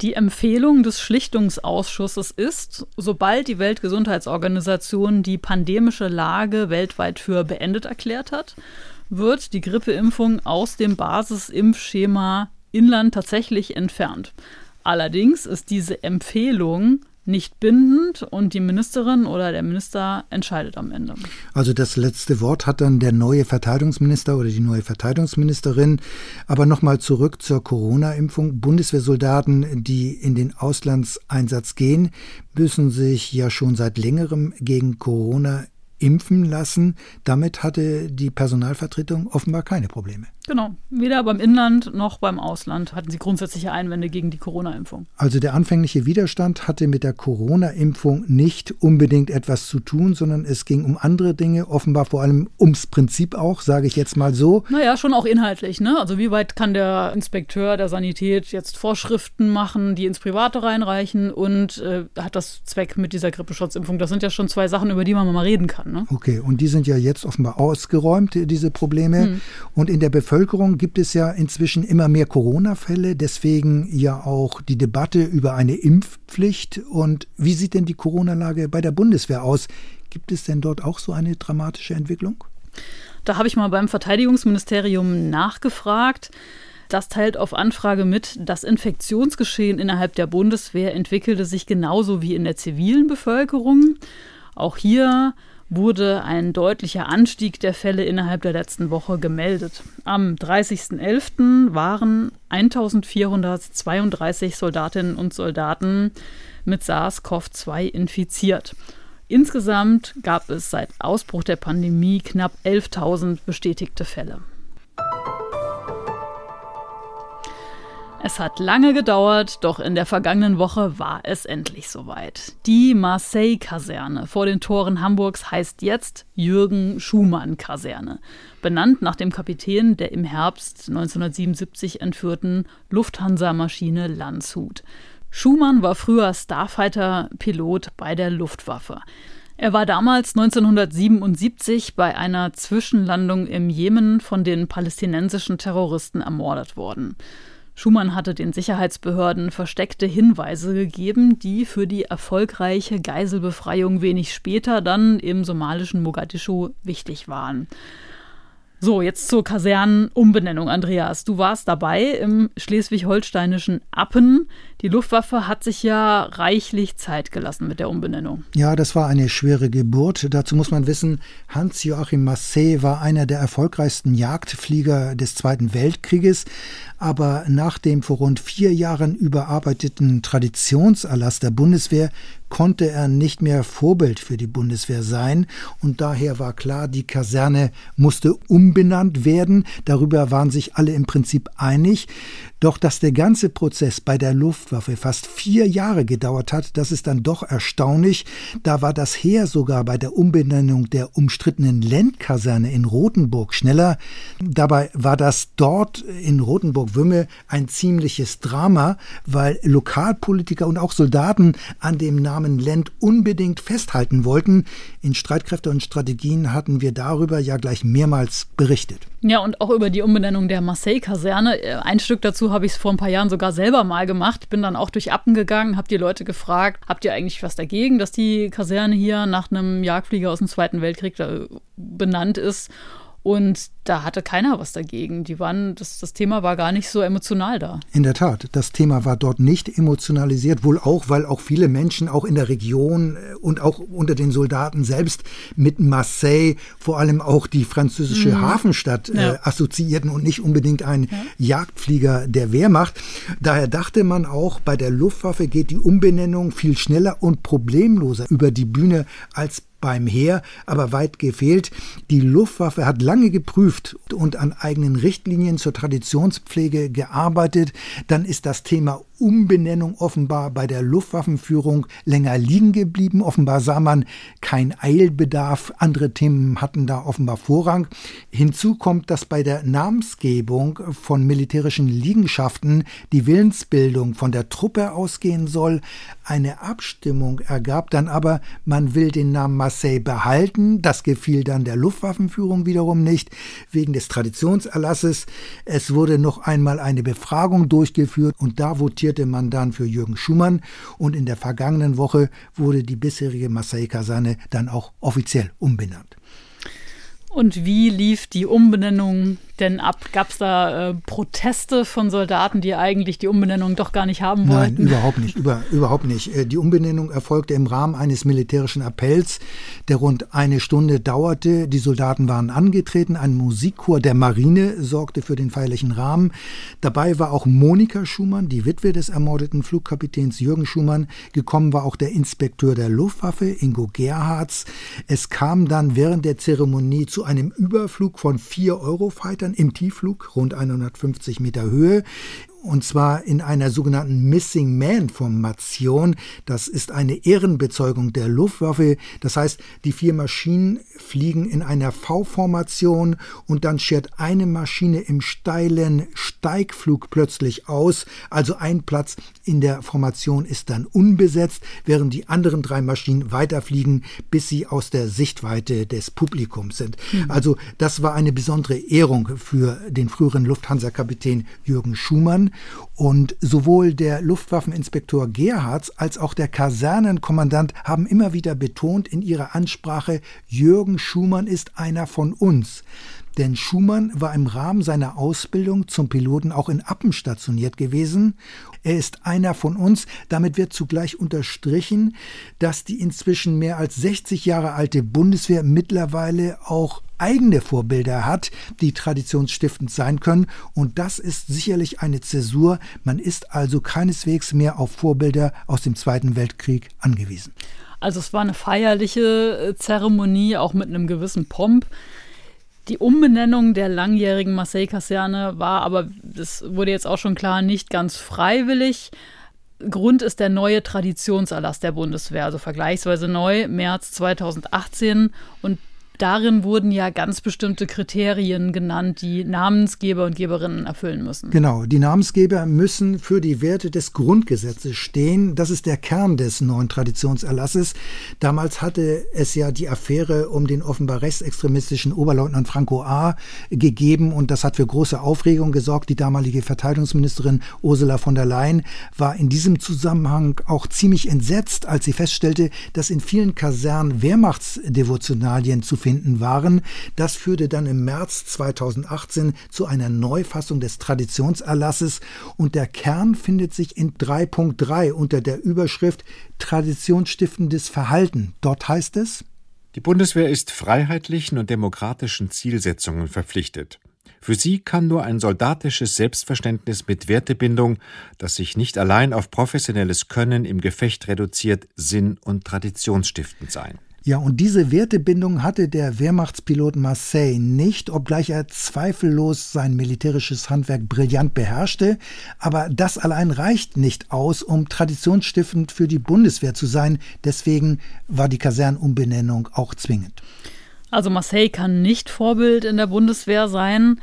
Die Empfehlung des Schlichtungsausschusses ist, sobald die Weltgesundheitsorganisation die pandemische Lage weltweit für beendet erklärt hat, wird die Grippeimpfung aus dem Basisimpfschema Inland tatsächlich entfernt. Allerdings ist diese Empfehlung nicht bindend und die Ministerin oder der Minister entscheidet am Ende. Also das letzte Wort hat dann der neue Verteidigungsminister oder die neue Verteidigungsministerin. Aber nochmal zurück zur Corona-Impfung. Bundeswehrsoldaten, die in den Auslandseinsatz gehen, müssen sich ja schon seit längerem gegen Corona impfen lassen. Damit hatte die Personalvertretung offenbar keine Probleme. Genau. Weder beim Inland noch beim Ausland hatten sie grundsätzliche Einwände gegen die Corona-Impfung. Also der anfängliche Widerstand hatte mit der Corona-Impfung nicht unbedingt etwas zu tun, sondern es ging um andere Dinge, offenbar vor allem ums Prinzip auch, sage ich jetzt mal so. Naja, schon auch inhaltlich. Ne? Also wie weit kann der Inspekteur der Sanität jetzt Vorschriften machen, die ins Private reinreichen und äh, hat das Zweck mit dieser Grippeschutzimpfung? Das sind ja schon zwei Sachen, über die man mal reden kann. Ne? Okay, und die sind ja jetzt offenbar ausgeräumt, diese Probleme. Hm. Und in der Bevölkerung Bevölkerung gibt es ja inzwischen immer mehr Corona-Fälle, deswegen ja auch die Debatte über eine Impfpflicht. Und wie sieht denn die Corona-Lage bei der Bundeswehr aus? Gibt es denn dort auch so eine dramatische Entwicklung? Da habe ich mal beim Verteidigungsministerium nachgefragt. Das teilt auf Anfrage mit, das Infektionsgeschehen innerhalb der Bundeswehr entwickelte sich genauso wie in der zivilen Bevölkerung. Auch hier wurde ein deutlicher Anstieg der Fälle innerhalb der letzten Woche gemeldet. Am 30.11. waren 1432 Soldatinnen und Soldaten mit SARS-CoV-2 infiziert. Insgesamt gab es seit Ausbruch der Pandemie knapp 11.000 bestätigte Fälle. Es hat lange gedauert, doch in der vergangenen Woche war es endlich soweit. Die Marseille-Kaserne vor den Toren Hamburgs heißt jetzt Jürgen Schumann-Kaserne, benannt nach dem Kapitän der im Herbst 1977 entführten Lufthansa-Maschine Landshut. Schumann war früher Starfighter-Pilot bei der Luftwaffe. Er war damals 1977 bei einer Zwischenlandung im Jemen von den palästinensischen Terroristen ermordet worden. Schumann hatte den Sicherheitsbehörden versteckte Hinweise gegeben, die für die erfolgreiche Geiselbefreiung wenig später dann im somalischen Mogadischu wichtig waren. So, jetzt zur Kasernenumbenennung, Andreas. Du warst dabei im schleswig-holsteinischen Appen. Die Luftwaffe hat sich ja reichlich Zeit gelassen mit der Umbenennung. Ja, das war eine schwere Geburt. Dazu muss man wissen, Hans-Joachim Massé war einer der erfolgreichsten Jagdflieger des Zweiten Weltkrieges. Aber nach dem vor rund vier Jahren überarbeiteten Traditionserlass der Bundeswehr konnte er nicht mehr Vorbild für die Bundeswehr sein und daher war klar, die Kaserne musste umbenannt werden. Darüber waren sich alle im Prinzip einig. Doch dass der ganze Prozess bei der Luftwaffe fast vier Jahre gedauert hat, das ist dann doch erstaunlich. Da war das Heer sogar bei der Umbenennung der umstrittenen Lendkaserne in Rothenburg schneller. Dabei war das dort in Rothenburg-Wümme ein ziemliches Drama, weil Lokalpolitiker und auch Soldaten an dem Namen Lend unbedingt festhalten wollten. In Streitkräfte und Strategien hatten wir darüber ja gleich mehrmals berichtet. Ja, und auch über die Umbenennung der Marseille-Kaserne. Äh, ein Stück dazu habe ich es vor ein paar Jahren sogar selber mal gemacht. Bin dann auch durch Appen gegangen, habe die Leute gefragt, habt ihr eigentlich was dagegen, dass die Kaserne hier nach einem Jagdflieger aus dem Zweiten Weltkrieg benannt ist? Und da hatte keiner was dagegen. Die waren, das, das Thema war gar nicht so emotional da. In der Tat, das Thema war dort nicht emotionalisiert, wohl auch, weil auch viele Menschen auch in der Region äh, und auch unter den Soldaten selbst mit Marseille vor allem auch die französische mhm. Hafenstadt äh, ja. äh, assoziierten und nicht unbedingt ein ja. Jagdflieger der Wehrmacht. Daher dachte man auch, bei der Luftwaffe geht die Umbenennung viel schneller und problemloser über die Bühne als beim Heer, aber weit gefehlt. Die Luftwaffe hat lange geprüft und an eigenen Richtlinien zur Traditionspflege gearbeitet. Dann ist das Thema Umbenennung offenbar bei der Luftwaffenführung länger liegen geblieben. Offenbar sah man kein Eilbedarf. Andere Themen hatten da offenbar Vorrang. Hinzu kommt, dass bei der Namensgebung von militärischen Liegenschaften die Willensbildung von der Truppe ausgehen soll. Eine Abstimmung ergab dann aber, man will den Namen Marseille behalten. Das gefiel dann der Luftwaffenführung wiederum nicht, wegen des Traditionserlasses. Es wurde noch einmal eine Befragung durchgeführt und da votiert votierte man dann für Jürgen Schumann und in der vergangenen Woche wurde die bisherige Marseille-Kaserne dann auch offiziell umbenannt. Und wie lief die Umbenennung denn ab? Gab es da äh, Proteste von Soldaten, die eigentlich die Umbenennung doch gar nicht haben wollten? Nein, überhaupt nicht. Über, überhaupt nicht. Äh, die Umbenennung erfolgte im Rahmen eines militärischen Appells, der rund eine Stunde dauerte. Die Soldaten waren angetreten. Ein Musikchor der Marine sorgte für den feierlichen Rahmen. Dabei war auch Monika Schumann, die Witwe des ermordeten Flugkapitäns Jürgen Schumann. Gekommen war auch der Inspekteur der Luftwaffe, Ingo Gerhards. Es kam dann während der Zeremonie zu einem Überflug von vier Eurofightern Metern im Tiefflug, rund 150 Meter Höhe und zwar in einer sogenannten Missing Man Formation. Das ist eine Ehrenbezeugung der Luftwaffe. Das heißt, die vier Maschinen fliegen in einer V-Formation und dann schert eine Maschine im steilen Steigflug plötzlich aus. Also ein Platz in der Formation ist dann unbesetzt, während die anderen drei Maschinen weiterfliegen, bis sie aus der Sichtweite des Publikums sind. Mhm. Also das war eine besondere Ehrung für den früheren Lufthansa-Kapitän Jürgen Schumann. Und sowohl der Luftwaffeninspektor Gerhards als auch der Kasernenkommandant haben immer wieder betont in ihrer Ansprache, Jürgen Schumann ist einer von uns. Denn Schumann war im Rahmen seiner Ausbildung zum Piloten auch in Appen stationiert gewesen. Er ist einer von uns. Damit wird zugleich unterstrichen, dass die inzwischen mehr als 60 Jahre alte Bundeswehr mittlerweile auch eigene Vorbilder hat, die traditionsstiftend sein können. Und das ist sicherlich eine Zäsur. Man ist also keineswegs mehr auf Vorbilder aus dem Zweiten Weltkrieg angewiesen. Also es war eine feierliche äh, Zeremonie, auch mit einem gewissen Pomp. Die Umbenennung der langjährigen Marseille-Kaserne war aber, das wurde jetzt auch schon klar, nicht ganz freiwillig. Grund ist der neue Traditionserlass der Bundeswehr, also vergleichsweise neu, März 2018. Und darin wurden ja ganz bestimmte Kriterien genannt, die Namensgeber und Geberinnen erfüllen müssen. Genau, die Namensgeber müssen für die Werte des Grundgesetzes stehen. Das ist der Kern des neuen Traditionserlasses. Damals hatte es ja die Affäre um den offenbar rechtsextremistischen Oberleutnant Franco A. gegeben und das hat für große Aufregung gesorgt. Die damalige Verteidigungsministerin Ursula von der Leyen war in diesem Zusammenhang auch ziemlich entsetzt, als sie feststellte, dass in vielen Kasernen Wehrmachtsdevotionalien zu finden finden waren. Das führte dann im März 2018 zu einer Neufassung des Traditionserlasses und der Kern findet sich in 3.3 unter der Überschrift Traditionsstiftendes Verhalten. Dort heißt es Die Bundeswehr ist freiheitlichen und demokratischen Zielsetzungen verpflichtet. Für sie kann nur ein soldatisches Selbstverständnis mit Wertebindung, das sich nicht allein auf professionelles Können im Gefecht reduziert, sinn- und traditionsstiftend sein. Ja, und diese Wertebindung hatte der Wehrmachtspilot Marseille nicht, obgleich er zweifellos sein militärisches Handwerk brillant beherrschte. Aber das allein reicht nicht aus, um traditionsstiftend für die Bundeswehr zu sein. Deswegen war die Kasernumbenennung auch zwingend. Also Marseille kann nicht Vorbild in der Bundeswehr sein.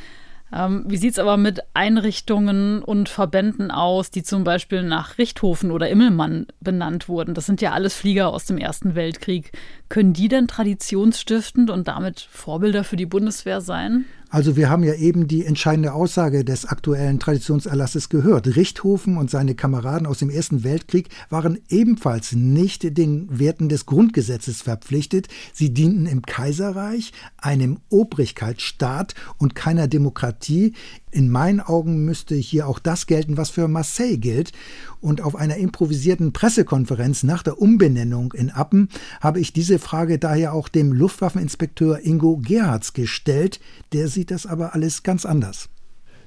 Ähm, wie sieht es aber mit Einrichtungen und Verbänden aus, die zum Beispiel nach Richthofen oder Immelmann benannt wurden? Das sind ja alles Flieger aus dem Ersten Weltkrieg. Können die denn traditionsstiftend und damit Vorbilder für die Bundeswehr sein? Also wir haben ja eben die entscheidende Aussage des aktuellen Traditionserlasses gehört. Richthofen und seine Kameraden aus dem Ersten Weltkrieg waren ebenfalls nicht den Werten des Grundgesetzes verpflichtet. Sie dienten im Kaiserreich, einem Obrigkeitsstaat und keiner Demokratie. In meinen Augen müsste hier auch das gelten, was für Marseille gilt. Und auf einer improvisierten Pressekonferenz nach der Umbenennung in Appen habe ich diese Frage daher auch dem Luftwaffeninspekteur Ingo Gerhards gestellt. Der sieht das aber alles ganz anders.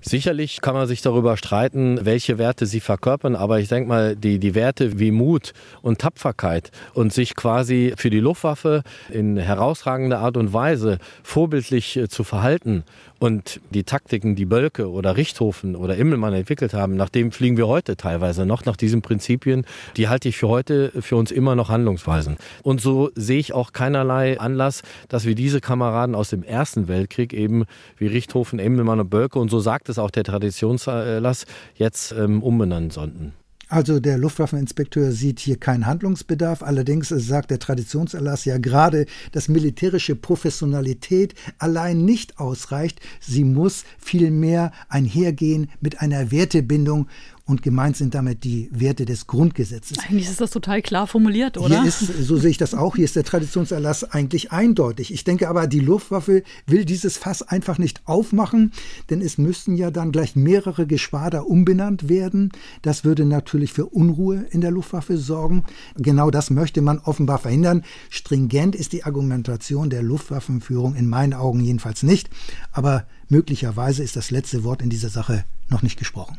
Sicherlich kann man sich darüber streiten, welche Werte sie verkörpern, aber ich denke mal, die, die Werte wie Mut und Tapferkeit und sich quasi für die Luftwaffe in herausragender Art und Weise vorbildlich äh, zu verhalten und die Taktiken, die Bölke oder Richthofen oder Immelmann entwickelt haben, nach dem fliegen wir heute teilweise noch, nach diesen Prinzipien, die halte ich für heute für uns immer noch handlungsweisen. Und so sehe ich auch keinerlei Anlass, dass wir diese Kameraden aus dem Ersten Weltkrieg eben wie Richthofen, Immelmann und Bölke, und so sagt es auch der Traditionserlass, jetzt ähm, umbenennen sollten. Also der Luftwaffeninspekteur sieht hier keinen Handlungsbedarf. Allerdings sagt der Traditionserlass ja gerade, dass militärische Professionalität allein nicht ausreicht. Sie muss vielmehr einhergehen mit einer Wertebindung und gemeint sind damit die Werte des Grundgesetzes. Eigentlich ist das total klar formuliert, oder? Hier ist, so sehe ich das auch, hier ist der Traditionserlass eigentlich eindeutig. Ich denke aber, die Luftwaffe will dieses Fass einfach nicht aufmachen, denn es müssten ja dann gleich mehrere Geschwader umbenannt werden. Das würde natürlich für Unruhe in der Luftwaffe sorgen. Genau das möchte man offenbar verhindern. Stringent ist die Argumentation der Luftwaffenführung in meinen Augen jedenfalls nicht, aber möglicherweise ist das letzte Wort in dieser Sache noch nicht gesprochen.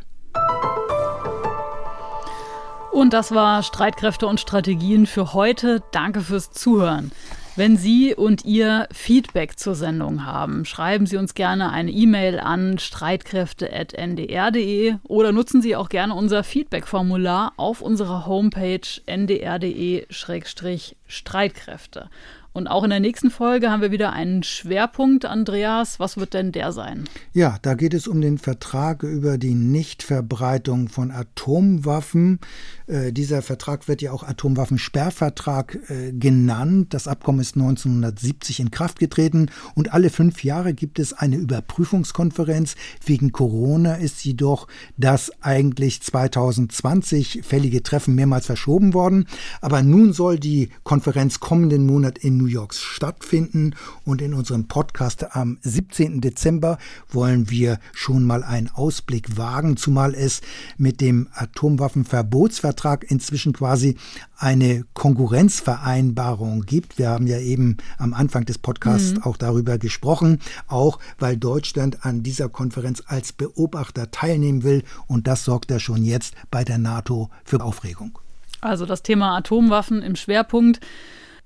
Und das war Streitkräfte und Strategien für heute. Danke fürs Zuhören. Wenn Sie und ihr Feedback zur Sendung haben, schreiben Sie uns gerne eine E-Mail an streitkräfte.ndr.de oder nutzen Sie auch gerne unser Feedback-Formular auf unserer Homepage ndr.de-streitkräfte. Und auch in der nächsten Folge haben wir wieder einen Schwerpunkt, Andreas. Was wird denn der sein? Ja, da geht es um den Vertrag über die Nichtverbreitung von Atomwaffen. Äh, dieser Vertrag wird ja auch Atomwaffensperrvertrag äh, genannt. Das Abkommen ist 1970 in Kraft getreten und alle fünf Jahre gibt es eine Überprüfungskonferenz. Wegen Corona ist jedoch das eigentlich 2020 fällige Treffen mehrmals verschoben worden. Aber nun soll die Konferenz kommenden Monat in New York stattfinden. Und in unserem Podcast am 17. Dezember wollen wir schon mal einen Ausblick wagen, zumal es mit dem Atomwaffenverbotsvertrag inzwischen quasi eine Konkurrenzvereinbarung gibt. Wir haben ja eben am Anfang des Podcasts mhm. auch darüber gesprochen, auch weil Deutschland an dieser Konferenz als Beobachter teilnehmen will. Und das sorgt ja schon jetzt bei der NATO für Aufregung. Also das Thema Atomwaffen im Schwerpunkt.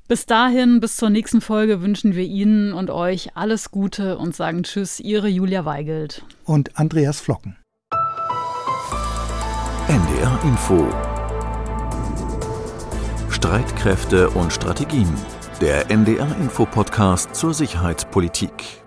Bis dahin, bis zur nächsten Folge wünschen wir Ihnen und euch alles Gute und sagen Tschüss, Ihre Julia Weigelt. Und Andreas Flocken. NDR Info Streitkräfte und Strategien. Der NDR Info Podcast zur Sicherheitspolitik.